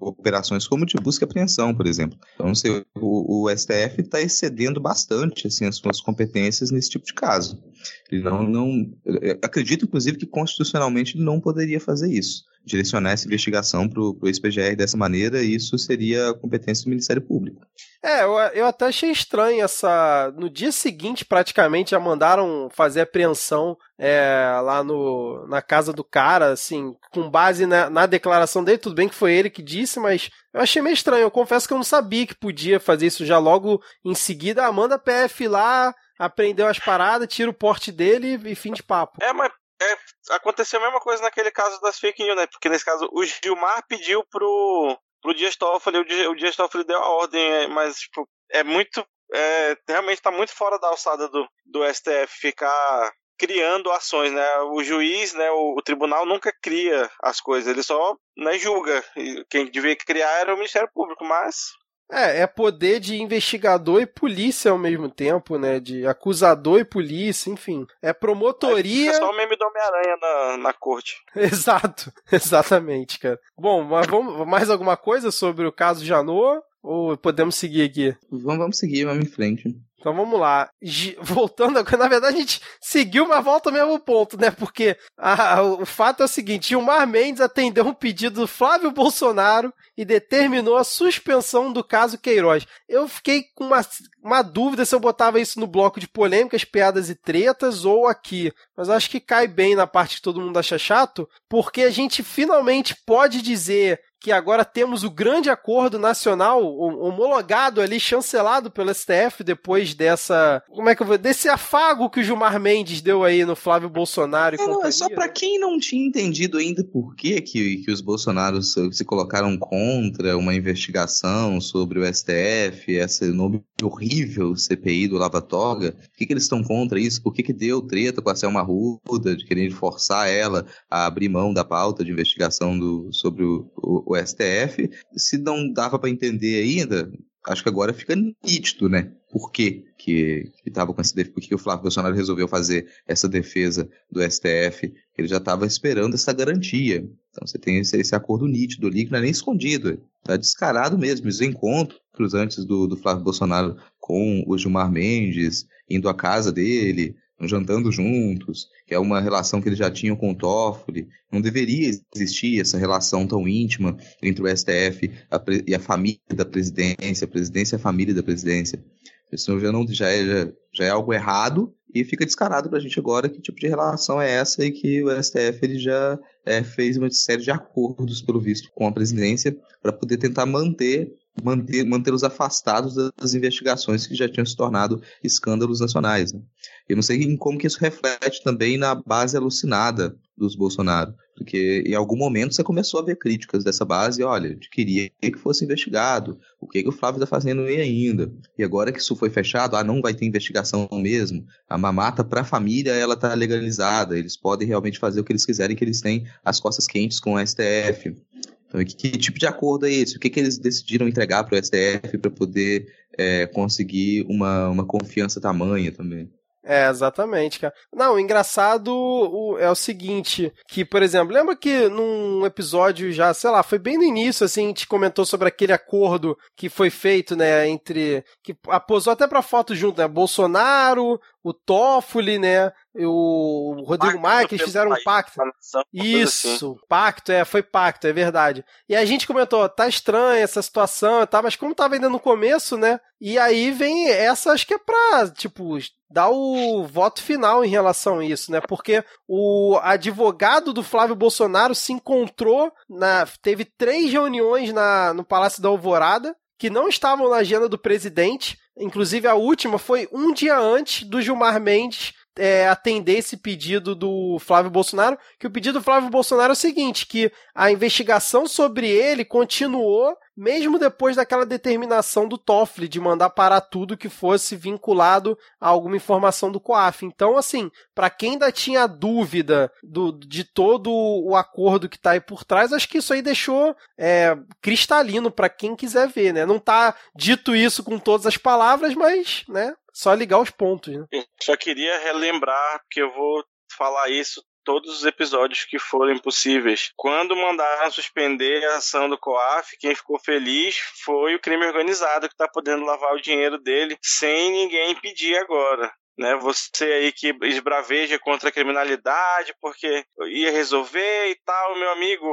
operações como de busca e apreensão, por exemplo. Então, não sei, o, o STF está excedendo bastante assim, as suas competências nesse tipo de caso. Ele não, não acredito, inclusive, que constitucionalmente ele não poderia fazer isso. Direcionar essa investigação para o ex-PGR dessa maneira, e isso seria a competência do Ministério Público. É, eu, eu até achei estranho essa. No dia seguinte, praticamente, já mandaram fazer apreensão é, lá no, na casa do cara, assim, com base na, na, declaração dele. Tudo bem que foi ele que disse, mas eu achei meio estranho. Eu confesso que eu não sabia que podia fazer isso já logo em seguida. Ah, manda PF lá, aprendeu as paradas, tira o porte dele e fim de papo. É, mas é, aconteceu a mesma coisa naquele caso das fake news, né? Porque nesse caso o Gilmar pediu pro pro Dias Toffoli, o Dias, Toffoli deu a ordem, é, mas tipo, é muito. É, realmente está muito fora da alçada do, do STF ficar criando ações, né? O juiz, né, o, o, tribunal nunca cria as coisas, ele só né, julga. Quem devia criar era o Ministério Público, mas é, é poder de investigador e polícia ao mesmo tempo, né? De acusador e polícia, enfim. É promotoria. É só o meme do Homem-Aranha na, na corte. Exato, exatamente, cara. Bom, mas vamos, mais alguma coisa sobre o caso Janot? Ou podemos seguir aqui? Vamos, vamos seguir, vamos em frente. Então vamos lá. Voltando, na verdade a gente seguiu, mas volta ao mesmo ponto, né? Porque a, o fato é o seguinte: Gilmar Mendes atendeu um pedido do Flávio Bolsonaro e determinou a suspensão do caso Queiroz. Eu fiquei com uma, uma dúvida se eu botava isso no bloco de polêmicas, piadas e tretas ou aqui. Mas acho que cai bem na parte que todo mundo acha chato, porque a gente finalmente pode dizer que agora temos o grande acordo nacional homologado ali, chancelado pelo STF depois dessa. Como é que eu vou. desse afago que o Gilmar Mendes deu aí no Flávio Bolsonaro e não, companhia. Só para né? quem não tinha entendido ainda por que, que, que os Bolsonaros se colocaram contra uma investigação sobre o STF, esse nome horrível CPI do Lava Toga, por que, que eles estão contra isso? Por que, que deu treta com a Selma Ruda, de querer forçar ela a abrir mão da pauta de investigação do, sobre o, o o STF. Se não dava para entender ainda, acho que agora fica nítido, né? Por que que estava com defesa, por que o Flávio Bolsonaro resolveu fazer essa defesa do STF? Ele já estava esperando essa garantia. Então você tem esse, esse, acordo nítido ali, que não é nem escondido, está descarado mesmo. Os encontros antes do, do Flávio Bolsonaro com o Gilmar Mendes, indo à casa dele, jantando juntos, que é uma relação que eles já tinham com o Toffoli. Não deveria existir essa relação tão íntima entre o STF e a família da presidência, a presidência e a família da presidência. Isso já, não, já, é, já é algo errado e fica descarado para a gente agora que tipo de relação é essa e que o STF ele já é, fez uma série de acordos, pelo visto, com a presidência para poder tentar manter manter, mantê-los afastados das investigações que já tinham se tornado escândalos nacionais. Né? Eu não sei como que isso reflete também na base alucinada dos Bolsonaro, porque em algum momento você começou a ver críticas dessa base, olha, de queria que fosse investigado, o que, que o Flávio está fazendo aí ainda, e agora que isso foi fechado, ah, não vai ter investigação mesmo, a mamata para a família, ela está legalizada, eles podem realmente fazer o que eles quiserem, que eles têm as costas quentes com o STF. Então, que, que, tipo de acordo é esse? O que, que eles decidiram entregar para o STF para poder é, conseguir uma, uma confiança tamanha também? É, exatamente, cara. Não, o engraçado é o seguinte, que, por exemplo, lembra que num episódio já, sei lá, foi bem no início, assim, a gente comentou sobre aquele acordo que foi feito, né, entre, que aposou até pra foto junto, né, Bolsonaro, o Toffoli, né, e o Rodrigo Maia, que eles fizeram um pacto. Isso, assim. pacto, é, foi pacto, é verdade. E a gente comentou, tá estranha essa situação, tá, mas como tava ainda no começo, né, e aí vem essa, acho que é pra, tipo, dar o voto final em relação a isso, né? Porque o advogado do Flávio Bolsonaro se encontrou na. teve três reuniões na, no Palácio da Alvorada que não estavam na agenda do presidente. Inclusive, a última foi um dia antes do Gilmar Mendes é, atender esse pedido do Flávio Bolsonaro, que o pedido do Flávio Bolsonaro é o seguinte, que a investigação sobre ele continuou mesmo depois daquela determinação do Toffoli de mandar parar tudo que fosse vinculado a alguma informação do COAF. Então, assim, para quem ainda tinha dúvida do, de todo o acordo que está aí por trás, acho que isso aí deixou é, cristalino para quem quiser ver, né? Não tá dito isso com todas as palavras, mas, né? Só ligar os pontos, né? Só queria relembrar, que eu vou falar isso todos os episódios que forem possíveis. Quando mandaram suspender a ação do COAF, quem ficou feliz foi o crime organizado que está podendo lavar o dinheiro dele sem ninguém impedir agora. né? Você aí que esbraveja contra a criminalidade porque ia resolver e tal, meu amigo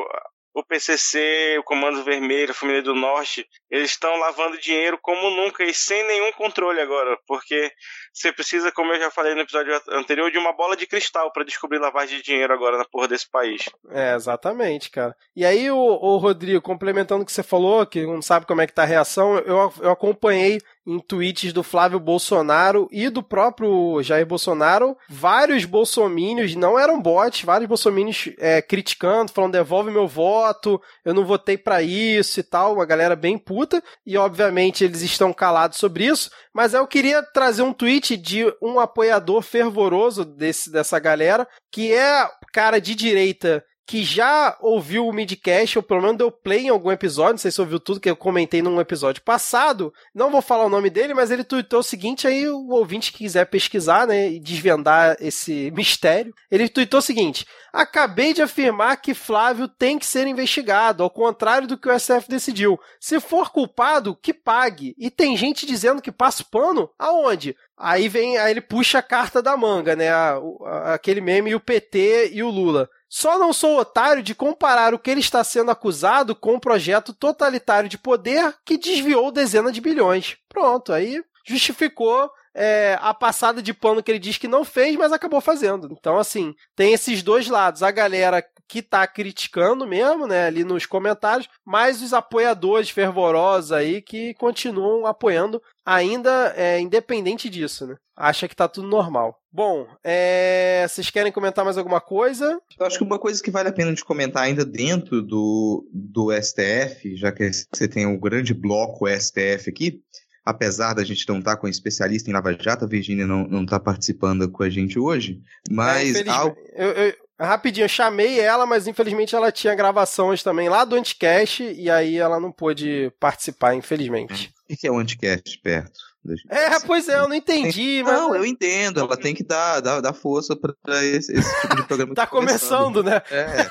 o PCC, o Comando Vermelho, a Família do Norte, eles estão lavando dinheiro como nunca e sem nenhum controle agora, porque você precisa, como eu já falei no episódio anterior, de uma bola de cristal para descobrir lavagem de dinheiro agora na porra desse país. É, exatamente, cara. E aí, o, Rodrigo, complementando o que você falou, que não sabe como é que tá a reação, eu, eu acompanhei em tweets do Flávio Bolsonaro e do próprio Jair Bolsonaro, vários bolsomínios, não eram bots, vários bolsomínios é, criticando, falando devolve meu voto, eu não votei para isso e tal, uma galera bem puta, e obviamente eles estão calados sobre isso, mas eu queria trazer um tweet de um apoiador fervoroso desse, dessa galera, que é cara de direita que já ouviu o midcast, ou pelo menos deu play em algum episódio, não sei se ouviu tudo que eu comentei num episódio passado, não vou falar o nome dele, mas ele tweetou o seguinte, aí o ouvinte que quiser pesquisar, né, e desvendar esse mistério, ele tweetou o seguinte, acabei de afirmar que Flávio tem que ser investigado, ao contrário do que o SF decidiu. Se for culpado, que pague. E tem gente dizendo que passa pano? Aonde? Aí vem, aí ele puxa a carta da manga, né, a, a, aquele meme e o PT e o Lula. Só não sou otário de comparar o que ele está sendo acusado com um projeto totalitário de poder que desviou dezenas de bilhões. Pronto, aí justificou é, a passada de pano que ele diz que não fez, mas acabou fazendo. Então, assim, tem esses dois lados. A galera que tá criticando mesmo, né, ali nos comentários, mas os apoiadores fervorosos aí que continuam apoiando ainda é, independente disso, né? Acha que tá tudo normal. Bom, é... vocês querem comentar mais alguma coisa? Eu acho que uma coisa que vale a pena de comentar ainda dentro do, do STF, já que você tem um grande bloco STF aqui, apesar da gente não estar tá com um especialista em Lava Jato, a Virginia não está participando com a gente hoje, mas... É, algo... eu, eu, Rapidinho, eu chamei ela, mas infelizmente ela tinha gravações também lá do Anticast e aí ela não pôde participar, infelizmente. O que é o Anticast perto? É, pois é, eu não entendi, mas. Não, eu entendo, ela tem que dar, dar, dar força pra esse, esse tipo de programa. tá começando, né? É.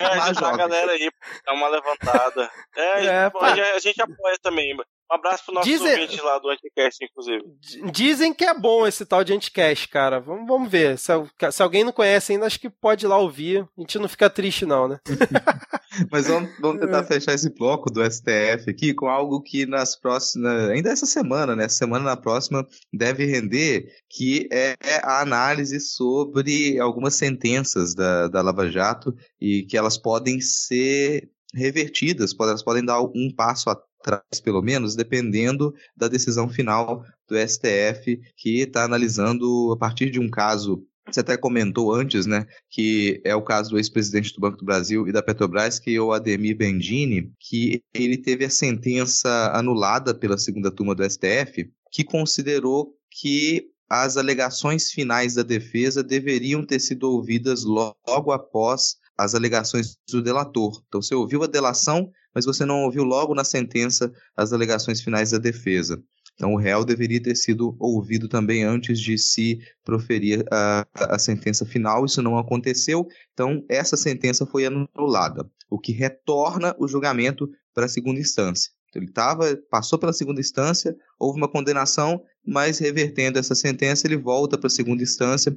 É, ajudar a galera aí, dar uma levantada. É, é a, gente, apoia também. Um abraço pro nosso Dizem... ouvinte lá do Anticast, inclusive. Dizem que é bom esse tal de Anticast, cara. Vamos, vamos ver. Se, se, alguém não conhece ainda, acho que pode ir lá ouvir. A gente não fica triste, não, né? Mas vamos, vamos tentar é. fechar esse bloco do STF aqui com algo que nas próximas. Ainda essa semana, né? Essa semana na próxima deve render, que é a análise sobre algumas sentenças da, da Lava Jato e que elas podem ser revertidas, elas podem dar um passo atrás, pelo menos, dependendo da decisão final do STF, que está analisando a partir de um caso você até comentou antes, né, que é o caso do ex-presidente do Banco do Brasil e da Petrobras, que é o Ademir Bendini, que ele teve a sentença anulada pela segunda turma do STF, que considerou que as alegações finais da defesa deveriam ter sido ouvidas logo após as alegações do delator. Então, você ouviu a delação, mas você não ouviu logo na sentença as alegações finais da defesa. Então, o réu deveria ter sido ouvido também antes de se proferir a, a sentença final. Isso não aconteceu, então, essa sentença foi anulada, o que retorna o julgamento para a segunda instância. Então, ele tava, passou pela segunda instância, houve uma condenação, mas revertendo essa sentença, ele volta para a segunda instância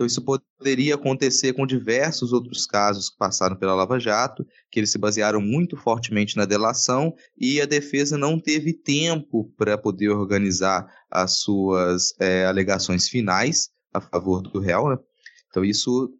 então, isso poderia acontecer com diversos outros casos que passaram pela Lava Jato, que eles se basearam muito fortemente na delação e a defesa não teve tempo para poder organizar as suas é, alegações finais a favor do réu. Né? Então, isso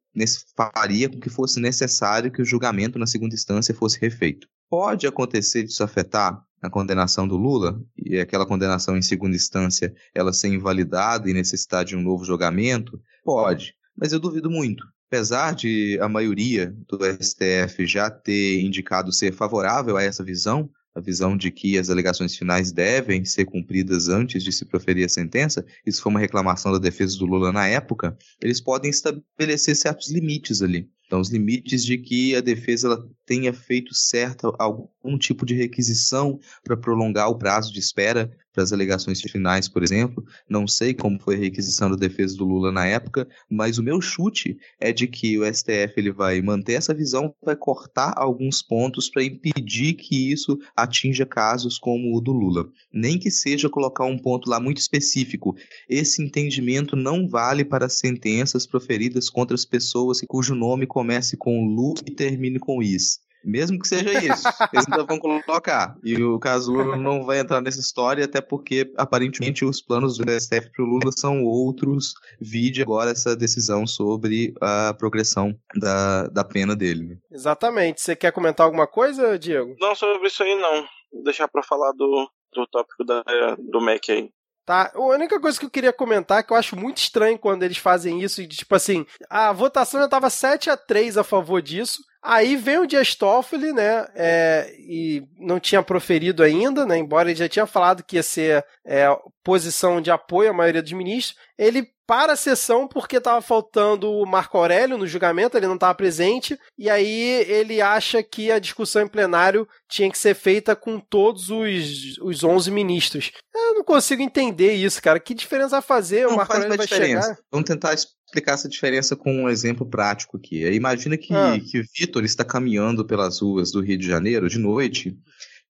faria com que fosse necessário que o julgamento na segunda instância fosse refeito. Pode acontecer disso afetar a condenação do Lula e aquela condenação em segunda instância ela ser invalidada e necessitar de um novo julgamento? Pode, mas eu duvido muito. Apesar de a maioria do STF já ter indicado ser favorável a essa visão, a visão de que as alegações finais devem ser cumpridas antes de se proferir a sentença, isso foi uma reclamação da defesa do Lula na época, eles podem estabelecer certos limites ali. Então, os limites de que a defesa tenha feito certa algum tipo de requisição para prolongar o prazo de espera para as alegações finais, por exemplo. Não sei como foi a requisição da defesa do Lula na época, mas o meu chute é de que o STF ele vai manter essa visão, vai cortar alguns pontos para impedir que isso atinja casos como o do Lula. Nem que seja colocar um ponto lá muito específico. Esse entendimento não vale para sentenças proferidas contra as pessoas cujo nome comece com Lu e termine com Is. Mesmo que seja isso, eles ainda vão colocar. E o caso Lula não vai entrar nessa história, até porque aparentemente os planos do STF para o Lula são outros. Vide agora essa decisão sobre a progressão da, da pena dele. Exatamente. Você quer comentar alguma coisa, Diego? Não, sobre isso aí não. Vou deixar para falar do, do tópico da, do MEC aí. Tá? A única coisa que eu queria comentar é que eu acho muito estranho quando eles fazem isso, e tipo assim, a votação já estava 7 a 3 a favor disso, Aí vem o Dias Toffoli, né? É, e não tinha proferido ainda, né? Embora ele já tinha falado que ia ser é, posição de apoio à maioria dos ministros. Ele para a sessão porque estava faltando o Marco Aurélio no julgamento, ele não estava presente, e aí ele acha que a discussão em plenário tinha que ser feita com todos os, os 11 ministros. Eu não consigo entender isso, cara. Que diferença vai fazer? Não o Marco Aurélio vai diferença. chegar? Vamos tentar explicar essa diferença com um exemplo prático aqui. Imagina que, ah. que o Vitor está caminhando pelas ruas do Rio de Janeiro de noite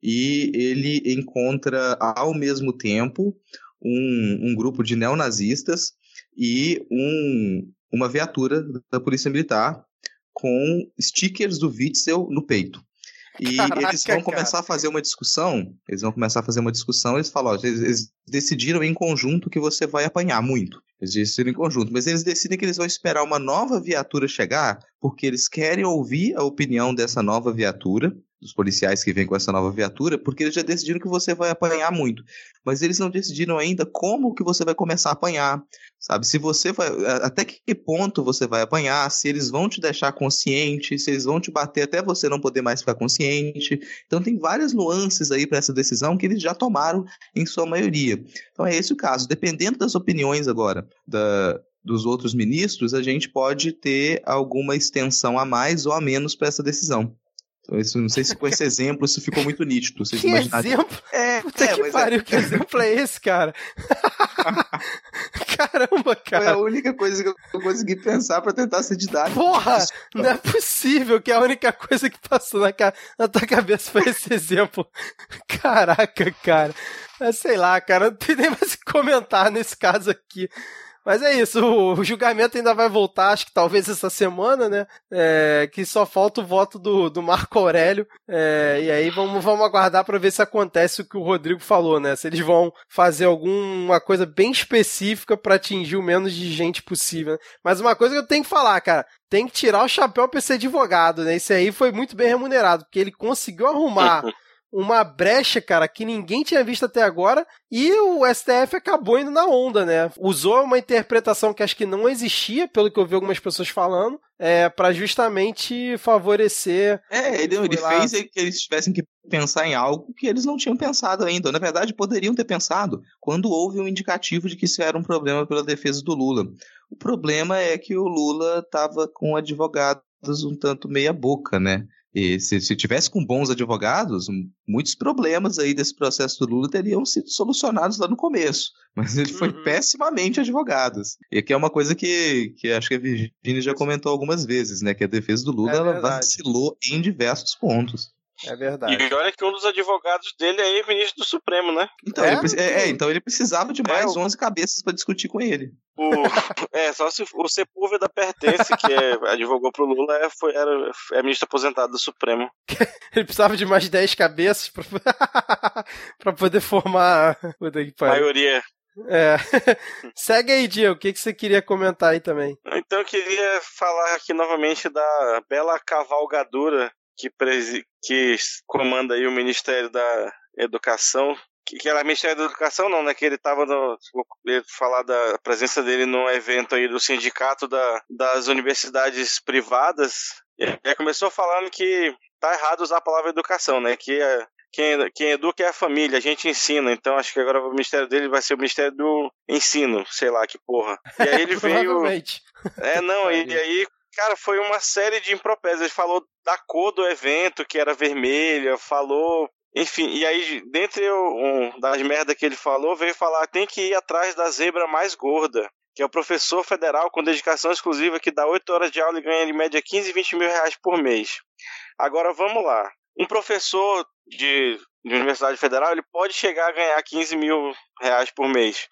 e ele encontra ao mesmo tempo um, um grupo de neonazistas e um, uma viatura da Polícia Militar com stickers do Witzel no peito. E Caraca, eles vão começar cara. a fazer uma discussão. Eles vão começar a fazer uma discussão. Eles falam: ó, eles, eles, decidiram em conjunto que você vai apanhar muito. Eles decidiram em conjunto. Mas eles decidem que eles vão esperar uma nova viatura chegar, porque eles querem ouvir a opinião dessa nova viatura dos policiais que vêm com essa nova viatura, porque eles já decidiram que você vai apanhar muito. Mas eles não decidiram ainda como que você vai começar a apanhar, sabe? Se você vai, até que ponto você vai apanhar, se eles vão te deixar consciente, se eles vão te bater até você não poder mais ficar consciente. Então tem várias nuances aí para essa decisão que eles já tomaram em sua maioria. Então é esse o caso. Dependendo das opiniões agora da, dos outros ministros, a gente pode ter alguma extensão a mais ou a menos para essa decisão. Isso, não sei se com esse exemplo isso ficou muito nítido. Vocês que exemplo? É, Puta é, que é. pariu, é... que exemplo é esse, cara? Caramba, cara. Foi a única coisa que eu consegui pensar para tentar ser didático. Porra, não é possível que a única coisa que passou na, na tua cabeça foi esse exemplo. Caraca, cara. Sei lá, cara, não tem nem mais o que comentar nesse caso aqui. Mas é isso, o, julgamento ainda vai voltar, acho que talvez essa semana, né? É, que só falta o voto do, do Marco Aurélio. É, e aí vamos, vamos aguardar para ver se acontece o que o Rodrigo falou, né? Se eles vão fazer alguma coisa bem específica para atingir o menos de gente possível. Mas uma coisa que eu tenho que falar, cara, tem que tirar o chapéu pra ser advogado, né? Esse aí foi muito bem remunerado, porque ele conseguiu arrumar. uma brecha, cara, que ninguém tinha visto até agora, e o STF acabou indo na onda, né? Usou uma interpretação que acho que não existia, pelo que eu vi algumas pessoas falando, é, para justamente favorecer. É, ele, ele fez que eles tivessem que pensar em algo que eles não tinham pensado ainda. Na verdade, poderiam ter pensado quando houve um indicativo de que isso era um problema pela defesa do Lula. O problema é que o Lula estava com advogados um tanto meia boca, né? E se, se tivesse com bons advogados, muitos problemas aí desse processo do Lula teriam sido solucionados lá no começo. Mas ele foi uhum. pessimamente advogado. E aqui é uma coisa que, que acho que a Virginia já comentou algumas vezes, né? Que a defesa do Lula é ela vacilou em diversos pontos. É verdade. E olha que um dos advogados dele é ministro do Supremo, né? Então, é? Ele, é, é, então ele precisava de mais é, 11 cabeças para discutir com ele. O, é, só se o Sepúlveda Pertence, que é, advogou pro Lula, é, foi, era, é ministro aposentado do Supremo. ele precisava de mais 10 cabeças para poder formar. a maioria. É. Segue aí, Diego. O que, que você queria comentar aí também? Então, eu queria falar aqui novamente da bela cavalgadura que, presi que comanda aí o Ministério da Educação, que, que era Ministério da Educação não, né, que ele estava no, vou falar da presença dele no evento aí do sindicato da, das universidades privadas, e começou falando que tá errado usar a palavra educação, né, que é, quem, quem educa é a família, a gente ensina. Então acho que agora o ministério dele vai ser o ministério do ensino, sei lá que porra. E aí ele veio. É, não, e, e aí Cara, foi uma série de impropérios. Ele falou da cor do evento, que era vermelha, falou Enfim, e aí, dentre um das merdas que ele falou, veio falar tem que ir atrás da zebra mais gorda, que é o professor federal com dedicação exclusiva que dá 8 horas de aula e ganha em média 15, 20 mil reais por mês. Agora vamos lá. Um professor de, de Universidade Federal ele pode chegar a ganhar 15 mil reais por mês.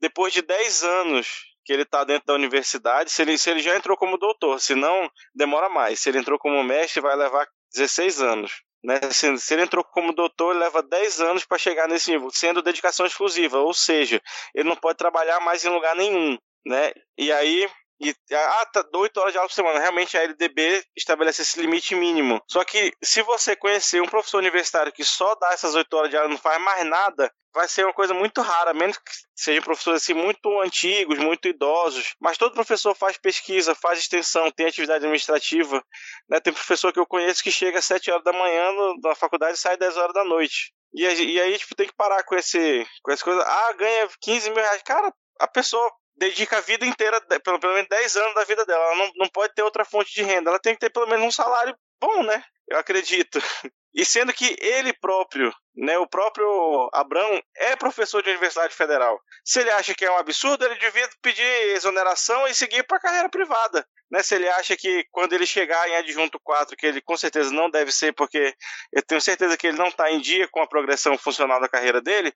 Depois de 10 anos que ele está dentro da universidade, se ele, se ele já entrou como doutor, se não, demora mais. Se ele entrou como mestre, vai levar 16 anos. Né? Se, se, ele entrou como doutor, leva 10 anos para chegar nesse nível, sendo dedicação exclusiva, ou seja, ele não pode trabalhar mais em lugar nenhum. Né? E aí, e, ah, tá, 8 horas de aula por semana. Realmente a LDB estabelece esse limite mínimo. Só que se você conhecer um professor universitário que só dá essas 8 horas de aula e não faz mais nada, vai ser uma coisa muito rara, menos que sejam professores assim muito antigos, muito idosos. Mas todo professor faz pesquisa, faz extensão, tem atividade administrativa. Né? Tem professor que eu conheço que chega às 7 horas da manhã na faculdade e sai às 10 horas da noite. E, e aí, tipo, tem que parar com esse com essa coisa. Ah, ganha 15 mil reais. Cara, a pessoa dedica a vida inteira, pelo, pelo menos 10 anos da vida dela. Ela não, não pode ter outra fonte de renda. Ela tem que ter pelo menos um salário bom, né? Eu acredito. E sendo que ele próprio, né, o próprio Abrão, é professor de Universidade Federal. Se ele acha que é um absurdo, ele devia pedir exoneração e seguir para a carreira privada. Né, se ele acha que quando ele chegar em adjunto 4, que ele com certeza não deve ser, porque eu tenho certeza que ele não está em dia com a progressão funcional da carreira dele,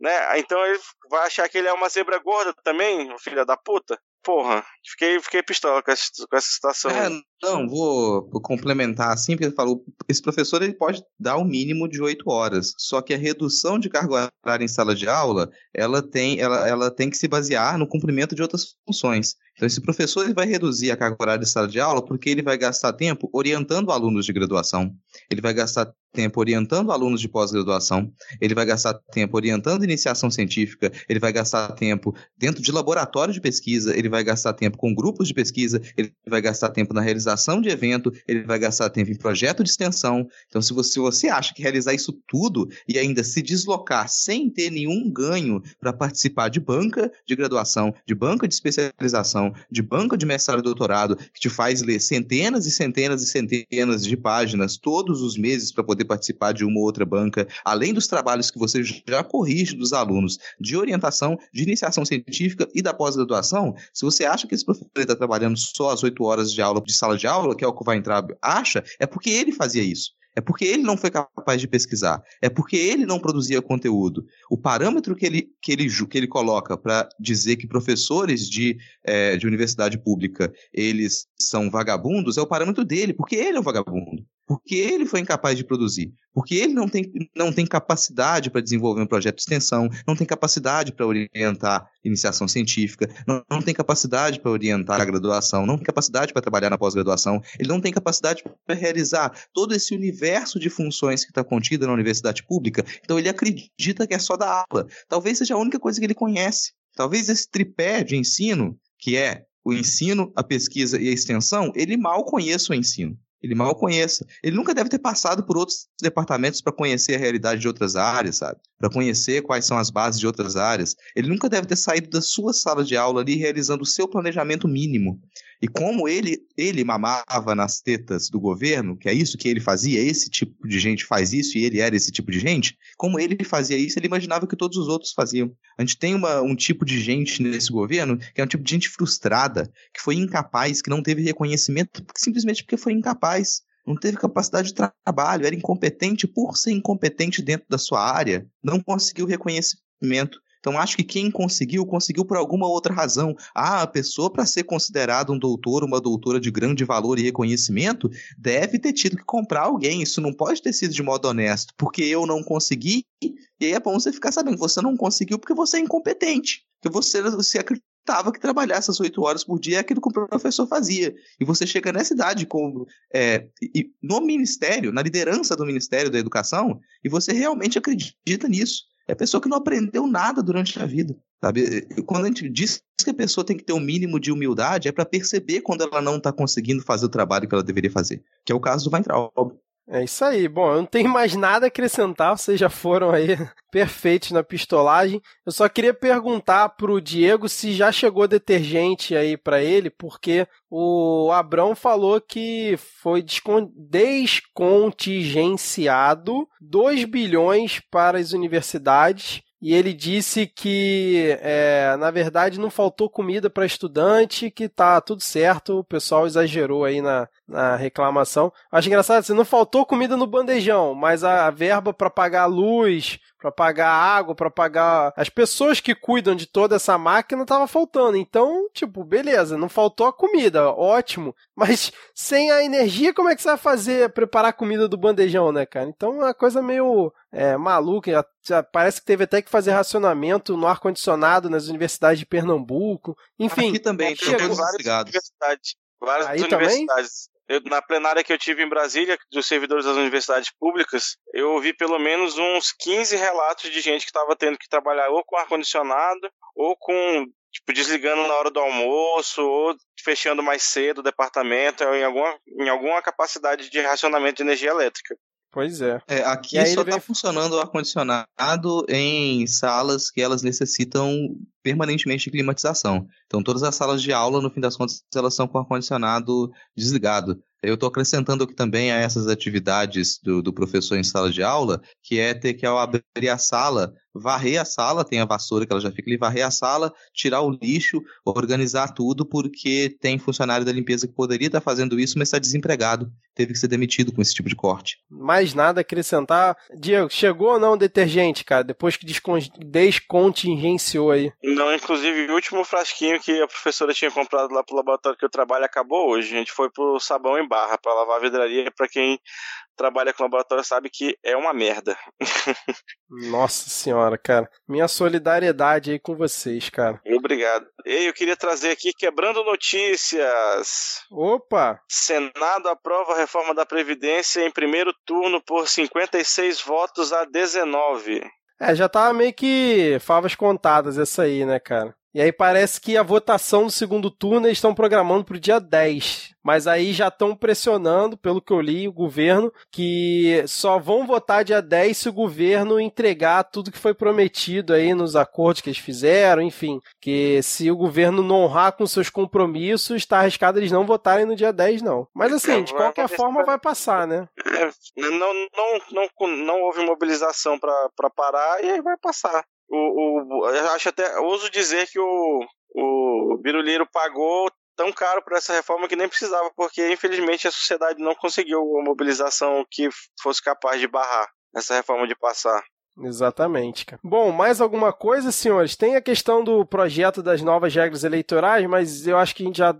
né? Então ele vai achar que ele é uma zebra gorda também, filha da puta. Porra, fiquei, fiquei pistola com essa, com essa situação. É, não, vou, complementar assim, porque ele falou, esse professor ele pode dar o um mínimo de 8 horas, só que a redução de carga horária em sala de aula, ela tem, ela, ela tem que se basear no cumprimento de outras funções. Então, esse professor ele vai reduzir a carga horária de sala de aula porque ele vai gastar tempo orientando alunos de graduação, ele vai gastar tempo orientando alunos de pós-graduação, ele vai gastar tempo orientando iniciação científica, ele vai gastar tempo dentro de laboratório de pesquisa, ele vai gastar tempo com grupos de pesquisa, ele vai gastar tempo na realização de evento, ele vai gastar tempo em projeto de extensão. Então, se você, se você acha que realizar isso tudo e ainda se deslocar sem ter nenhum ganho para participar de banca de graduação, de banca de especialização, de banca de mestrado e doutorado, que te faz ler centenas e centenas e centenas de páginas todos os meses para poder participar de uma ou outra banca, além dos trabalhos que você já corrige dos alunos de orientação, de iniciação científica e da pós-graduação, se você acha que esse professor está trabalhando só as oito horas de aula de sala de aula, que é o que o Weintraub acha, é porque ele fazia isso. É porque ele não foi capaz de pesquisar. É porque ele não produzia conteúdo. O parâmetro que ele, que ele, que ele coloca para dizer que professores de, é, de universidade pública eles são vagabundos é o parâmetro dele, porque ele é o vagabundo porque ele foi incapaz de produzir, porque ele não tem, não tem capacidade para desenvolver um projeto de extensão, não tem capacidade para orientar iniciação científica, não, não tem capacidade para orientar a graduação, não tem capacidade para trabalhar na pós-graduação, ele não tem capacidade para realizar todo esse universo de funções que está contido na universidade pública, então ele acredita que é só da aula. Talvez seja a única coisa que ele conhece. Talvez esse tripé de ensino, que é o ensino, a pesquisa e a extensão, ele mal conheça o ensino ele mal conheça. Ele nunca deve ter passado por outros departamentos para conhecer a realidade de outras áreas, sabe? Para conhecer quais são as bases de outras áreas. Ele nunca deve ter saído da sua sala de aula ali realizando o seu planejamento mínimo. E como ele, ele mamava nas tetas do governo, que é isso que ele fazia, esse tipo de gente faz isso e ele era esse tipo de gente, como ele fazia isso, ele imaginava que todos os outros faziam. A gente tem uma, um tipo de gente nesse governo que é um tipo de gente frustrada, que foi incapaz, que não teve reconhecimento simplesmente porque foi incapaz não teve capacidade de trabalho, era incompetente por ser incompetente dentro da sua área, não conseguiu reconhecimento. Então, acho que quem conseguiu, conseguiu por alguma outra razão. Ah, a pessoa, para ser considerada um doutor, uma doutora de grande valor e reconhecimento, deve ter tido que comprar alguém. Isso não pode ter sido de modo honesto, porque eu não consegui. E aí é bom você ficar sabendo, você não conseguiu porque você é incompetente. Que você, você acreditava que trabalhar essas oito horas por dia é aquilo que o professor fazia. E você chega nessa idade com, é, no ministério, na liderança do Ministério da Educação, e você realmente acredita nisso. É pessoa que não aprendeu nada durante a vida. Sabe? Quando a gente diz que a pessoa tem que ter um mínimo de humildade, é para perceber quando ela não está conseguindo fazer o trabalho que ela deveria fazer. Que é o caso do Weintraub. É isso aí. Bom, eu não tenho mais nada a acrescentar, vocês já foram aí perfeitos na pistolagem. Eu só queria perguntar pro Diego se já chegou detergente aí para ele, porque o Abrão falou que foi descontingenciado 2 bilhões para as universidades e ele disse que, é, na verdade, não faltou comida para estudante, que tá tudo certo, o pessoal exagerou aí na, na reclamação. Acho engraçado, assim, não faltou comida no bandejão, mas a verba para pagar a luz, para pagar a água, para pagar as pessoas que cuidam de toda essa máquina tava faltando. Então, tipo, beleza, não faltou a comida, ótimo. Mas sem a energia, como é que você vai fazer preparar a comida do bandejão, né, cara? Então é uma coisa meio é, maluca. Parece que teve até que fazer racionamento no ar condicionado nas universidades de Pernambuco. Enfim, aqui também tem várias universidades. Várias Aí universidades. Eu, na plenária que eu tive em Brasília, dos servidores das universidades públicas, eu ouvi pelo menos uns 15 relatos de gente que estava tendo que trabalhar ou com ar-condicionado, ou com, tipo, desligando na hora do almoço, ou fechando mais cedo o departamento, ou em alguma, em alguma capacidade de racionamento de energia elétrica. Pois é. é aqui só está vem... funcionando o ar-condicionado em salas que elas necessitam permanentemente de climatização. Então, todas as salas de aula, no fim das contas, elas são com ar-condicionado desligado. Eu estou acrescentando aqui também a essas atividades do, do, professor em sala de aula, que é ter que, ao abrir a sala, varrer a sala, tem a vassoura que ela já fica ali, varrer a sala, tirar o lixo, organizar tudo, porque tem funcionário da limpeza que poderia estar fazendo isso, mas está desempregado. Teve que ser demitido com esse tipo de corte. Mais nada a acrescentar. Diego, chegou ou não o detergente, cara, depois que descontingenciou aí? Não, inclusive o último frasquinho que a professora tinha comprado lá pro laboratório que eu trabalho acabou hoje. A gente foi pro sabão em barra para lavar a vidraria. Para quem trabalha com laboratório sabe que é uma merda. Nossa senhora, cara. Minha solidariedade aí com vocês, cara. Obrigado. E eu queria trazer aqui quebrando notícias. Opa! Senado aprova a reforma da Previdência em primeiro turno por 56 votos a 19. É, já tava meio que favas contadas essa aí, né, cara? E aí parece que a votação do segundo turno eles estão programando para o dia 10. Mas aí já estão pressionando, pelo que eu li, o governo, que só vão votar dia 10 se o governo entregar tudo que foi prometido aí nos acordos que eles fizeram, enfim. Que se o governo não honrar com seus compromissos, está arriscado eles não votarem no dia 10, não. Mas assim, de qualquer forma vai passar, né? É, não, não, não, não houve mobilização para parar e aí vai passar o, o, eu acho até, ouso dizer que o, o Biruliro pagou tão caro por essa reforma que nem precisava, porque infelizmente a sociedade não conseguiu uma mobilização que fosse capaz de barrar essa reforma de passar. Exatamente. Cara. Bom, mais alguma coisa, senhores? Tem a questão do projeto das novas regras eleitorais, mas eu acho que a gente já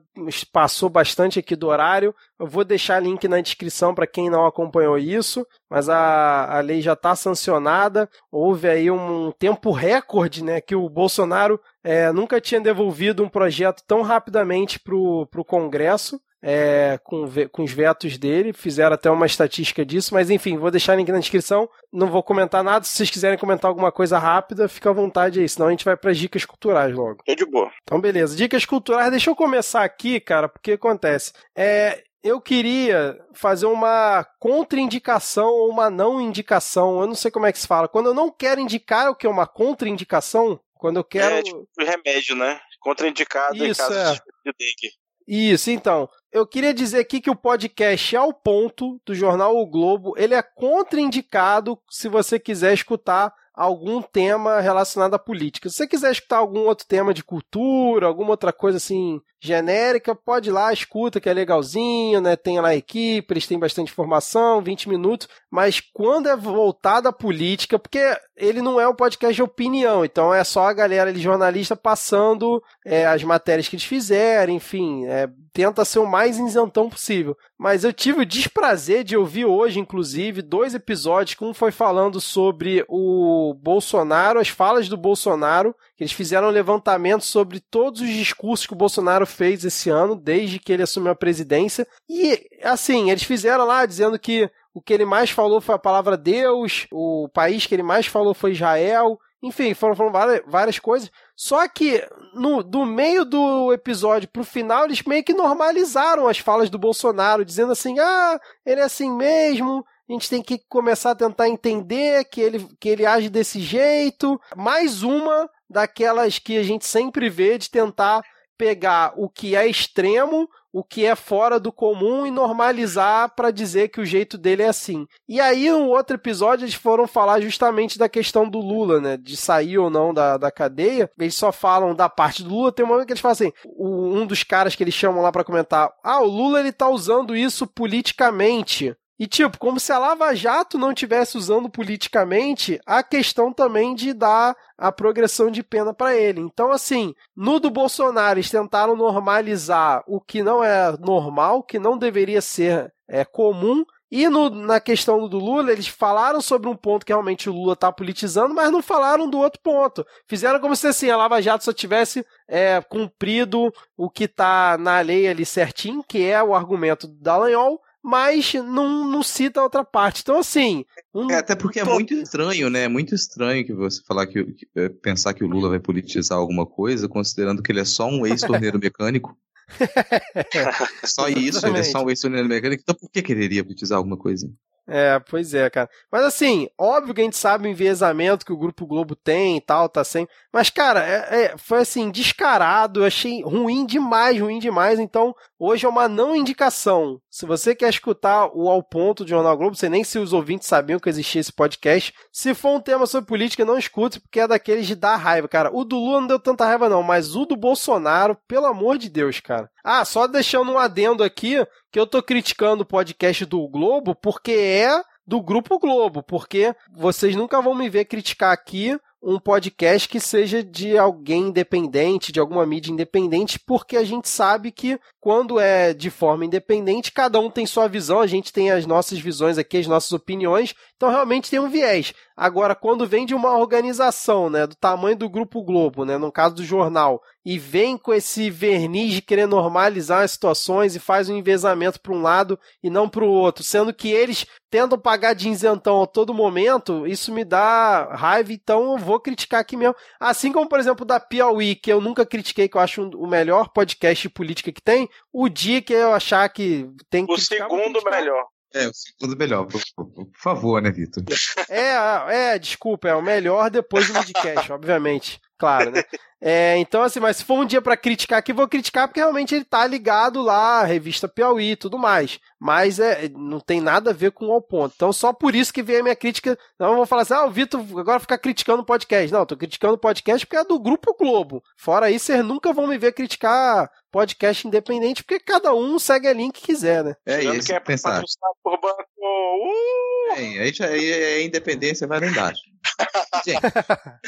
passou bastante aqui do horário. Eu vou deixar link na descrição para quem não acompanhou isso, mas a, a lei já está sancionada. Houve aí um tempo recorde, né, que o Bolsonaro é, nunca tinha devolvido um projeto tão rapidamente para o Congresso é, com, com os vetos dele, fizeram até uma estatística disso, mas enfim, vou deixar link na descrição, não vou comentar nada, se vocês quiserem comentar alguma coisa rápida, fica à vontade aí, senão a gente vai para as dicas culturais logo. É de boa. Então beleza, dicas culturais, deixa eu começar aqui, cara, porque acontece, é, eu queria fazer uma contraindicação ou uma não indicação, eu não sei como é que se fala, quando eu não quero indicar o que é uma contraindicação, quando eu quero... É tipo remédio, né? Contraindicado Isso, em caso é. de dengue. Isso, então. Eu queria dizer aqui que o podcast Ao Ponto, do jornal O Globo, ele é contraindicado se você quiser escutar algum tema relacionado à política. Se você quiser escutar algum outro tema de cultura, alguma outra coisa assim genérica, pode ir lá, escuta que é legalzinho, né? Tem lá a equipe, eles têm bastante informação, 20 minutos, mas quando é voltado à política, porque ele não é um podcast de opinião, então é só a galera ali, jornalista, passando é, as matérias que eles fizeram, enfim, é, tenta ser o mais isentão possível. Mas eu tive o desprazer de ouvir hoje, inclusive, dois episódios que um foi falando sobre o Bolsonaro, as falas do Bolsonaro, que eles fizeram um levantamento sobre todos os discursos que o Bolsonaro fez esse ano, desde que ele assumiu a presidência. E, assim, eles fizeram lá dizendo que o que ele mais falou foi a palavra Deus, o país que ele mais falou foi Israel. Enfim, foram falando várias, várias coisas. Só que no, do meio do episódio pro final, eles meio que normalizaram as falas do Bolsonaro, dizendo assim: ah, ele é assim mesmo, a gente tem que começar a tentar entender que ele, que ele age desse jeito. Mais uma daquelas que a gente sempre vê de tentar pegar o que é extremo, o que é fora do comum e normalizar para dizer que o jeito dele é assim. E aí, no outro episódio, eles foram falar justamente da questão do Lula, né? De sair ou não da, da cadeia. Eles só falam da parte do Lula. Tem um momento que eles falam assim: o, um dos caras que eles chamam lá para comentar, ah, o Lula ele tá usando isso politicamente. E, tipo, como se a Lava Jato não tivesse usando politicamente a questão também de dar a progressão de pena para ele. Então, assim, no do Bolsonaro, eles tentaram normalizar o que não é normal, que não deveria ser é, comum. E no, na questão do Lula, eles falaram sobre um ponto que realmente o Lula está politizando, mas não falaram do outro ponto. Fizeram como se assim, a Lava Jato só tivesse é, cumprido o que está na lei ali certinho, que é o argumento do Dallagnol, mas não, não cita a outra parte. Então, assim. Um... É, até porque é muito estranho, né? É muito estranho que você falar que, que, é, pensar que o Lula vai politizar alguma coisa, considerando que ele é só um ex-torneiro mecânico. só isso, ele é só um ex-torneiro mecânico. Então, por que quereria politizar alguma coisa? É, pois é, cara. Mas assim, óbvio que a gente sabe o enviesamento que o Grupo Globo tem e tal, tá sem. Mas, cara, é, é, foi assim, descarado, eu achei ruim demais, ruim demais. Então, hoje é uma não indicação. Se você quer escutar o Ao Ponto de Jornal Globo, sei nem se os ouvintes sabiam que existia esse podcast. Se for um tema sobre política, não escute, porque é daqueles de dar raiva, cara. O do Lula não deu tanta raiva, não, mas o do Bolsonaro, pelo amor de Deus, cara. Ah, só deixando um adendo aqui, que eu tô criticando o podcast do Globo porque é do Grupo Globo, porque vocês nunca vão me ver criticar aqui um podcast que seja de alguém independente, de alguma mídia independente, porque a gente sabe que quando é de forma independente, cada um tem sua visão, a gente tem as nossas visões aqui, as nossas opiniões, então realmente tem um viés. Agora, quando vem de uma organização, né, do tamanho do Grupo Globo, né, no caso do jornal, e vem com esse verniz de querer normalizar as situações e faz um envezamento para um lado e não para o outro, sendo que eles tentam pagar de isentão a todo momento, isso me dá raiva, então eu vou criticar aqui mesmo. Assim como, por exemplo, da Piauí, que eu nunca critiquei, que eu acho o melhor podcast de política que tem, o dia que eu achar que tem que. O segundo melhor. É, o segundo melhor, por, por, favor, né, Vitor? É, é, desculpa, é o melhor depois do midcast, obviamente. Claro, né? É, então, assim, mas se for um dia para criticar aqui, vou criticar porque realmente ele tá ligado lá, revista Piauí e tudo mais. Mas é, não tem nada a ver com o ponto. Então, só por isso que veio a minha crítica. Não eu vou falar assim, ah, o Vitor agora ficar criticando o podcast. Não, tô criticando o podcast porque é do Grupo Globo. Fora isso, vocês nunca vão me ver criticar podcast independente, porque cada um segue a linha que quiser, né? É isso, que é pensar. por banco. Uh! É, aí, aí, aí a independência vai lá embaixo. Gente,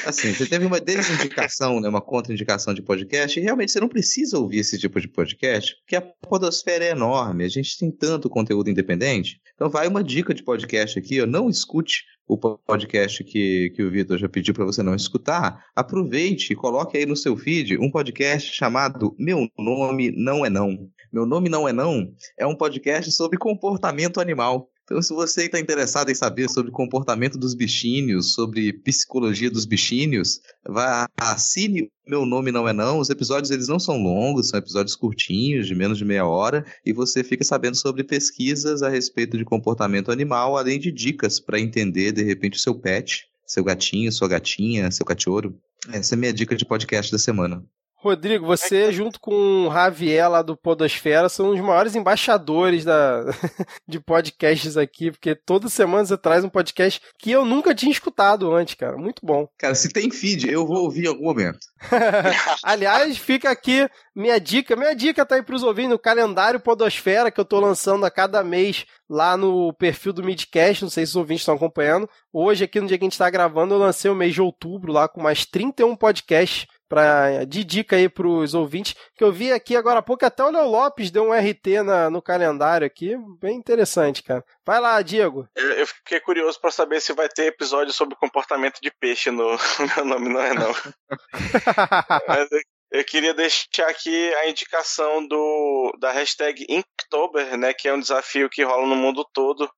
assim, você teve uma desindicação, né, uma contraindicação de podcast, e realmente você não precisa ouvir esse tipo de podcast, porque a podosfera é enorme, a gente tem tanto conteúdo independente. Então vai uma dica de podcast aqui, não escute o podcast que, que o Vitor já pediu para você não escutar, aproveite e coloque aí no seu feed um podcast chamado Meu Nome Não É Não. Meu Nome Não É Não é um podcast sobre comportamento animal. Então, se você está interessado em saber sobre comportamento dos bichinhos, sobre psicologia dos bichinhos, vá, assine Meu Nome Não É Não. Os episódios eles não são longos, são episódios curtinhos, de menos de meia hora, e você fica sabendo sobre pesquisas a respeito de comportamento animal, além de dicas para entender, de repente, o seu pet, seu gatinho, sua gatinha, seu cachorro. Essa é a minha dica de podcast da semana. Rodrigo, você, junto com o Javier lá do Podosfera, são os maiores embaixadores da, de podcasts aqui, porque toda semana você traz um podcast que eu nunca tinha escutado antes, cara. Muito bom. Cara, se tem feed, eu vou ouvir em algum momento. Aliás, fica aqui minha dica. Minha dica tá aí pros ouvintes no calendário Podosfera, que eu tô lançando a cada mês lá no perfil do Midcast. Não sei se os ouvintes estão acompanhando. Hoje, aqui no dia que a gente tá gravando, eu lancei o mês de outubro lá com mais 31 podcasts pra, de dica aí pros ouvintes, que eu vi aqui agora há pouco, até o Léo Lopes deu um RT na, no calendário aqui, bem interessante, cara. Vai lá, Diego. Eu, eu fiquei curioso para saber se vai ter episódio sobre comportamento de peixe no meu nome, não é não. Mas eu queria deixar aqui a indicação do, da hashtag Inktober, né, que é um desafio que rola no mundo todo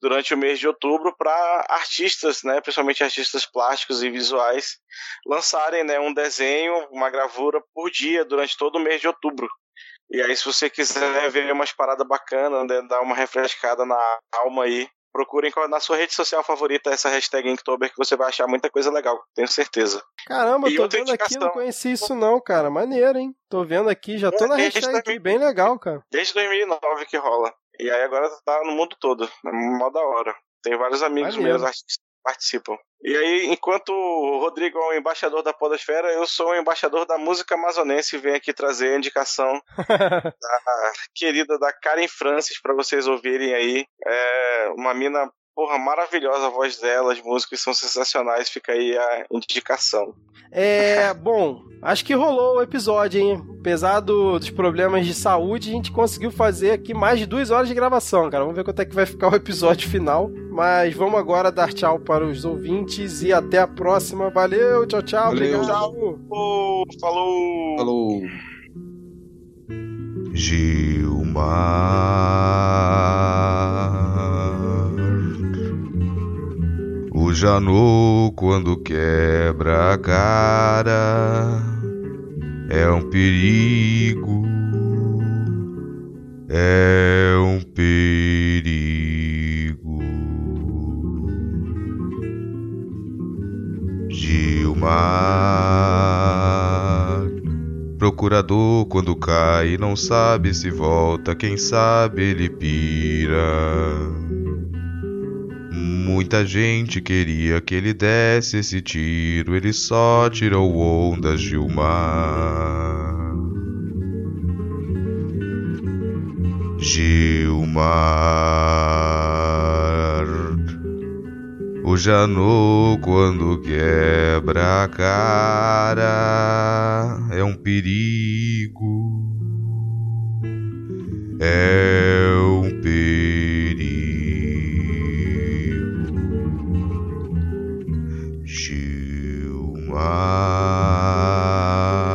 durante o mês de outubro para artistas, né, principalmente artistas plásticos e visuais, lançarem né, um desenho, uma gravura por dia durante todo o mês de outubro. E aí, se você quiser ver umas paradas bacanas, né, dar uma refrescada na alma aí, procurem na sua rede social favorita essa hashtag Inktober que você vai achar muita coisa legal, tenho certeza. Caramba, e tô vendo indicação... aqui, não conheci isso não, cara. Maneiro, hein? Tô vendo aqui, já tô é, na hashtag aqui, bem legal, cara. Desde 2009 que rola. E aí agora tá no mundo todo, é mó da hora. Tem vários amigos Maneiro. meus artistas participam. E aí, enquanto o Rodrigo é o embaixador da Podosfera, eu sou o embaixador da música amazonense e venho aqui trazer a indicação da querida da Karen Francis para vocês ouvirem aí. É uma mina Porra, maravilhosa a voz dela, as músicas são sensacionais, fica aí a indicação. É, bom, acho que rolou o episódio, hein? Apesar do, dos problemas de saúde, a gente conseguiu fazer aqui mais de duas horas de gravação, cara. Vamos ver quanto é que vai ficar o episódio final. Mas vamos agora dar tchau para os ouvintes e até a próxima. Valeu, tchau, tchau. Valeu. Tchau. Falou. Falou. Gilmar. O Janô, quando quebra a cara, é um perigo, é um perigo. Gilmar, procurador, quando cai, não sabe se volta, quem sabe ele pira. Muita gente queria que ele desse esse tiro, ele só tirou ondas de mar. Gilmar. O Janô, quando quebra a cara, é um perigo. É Ah.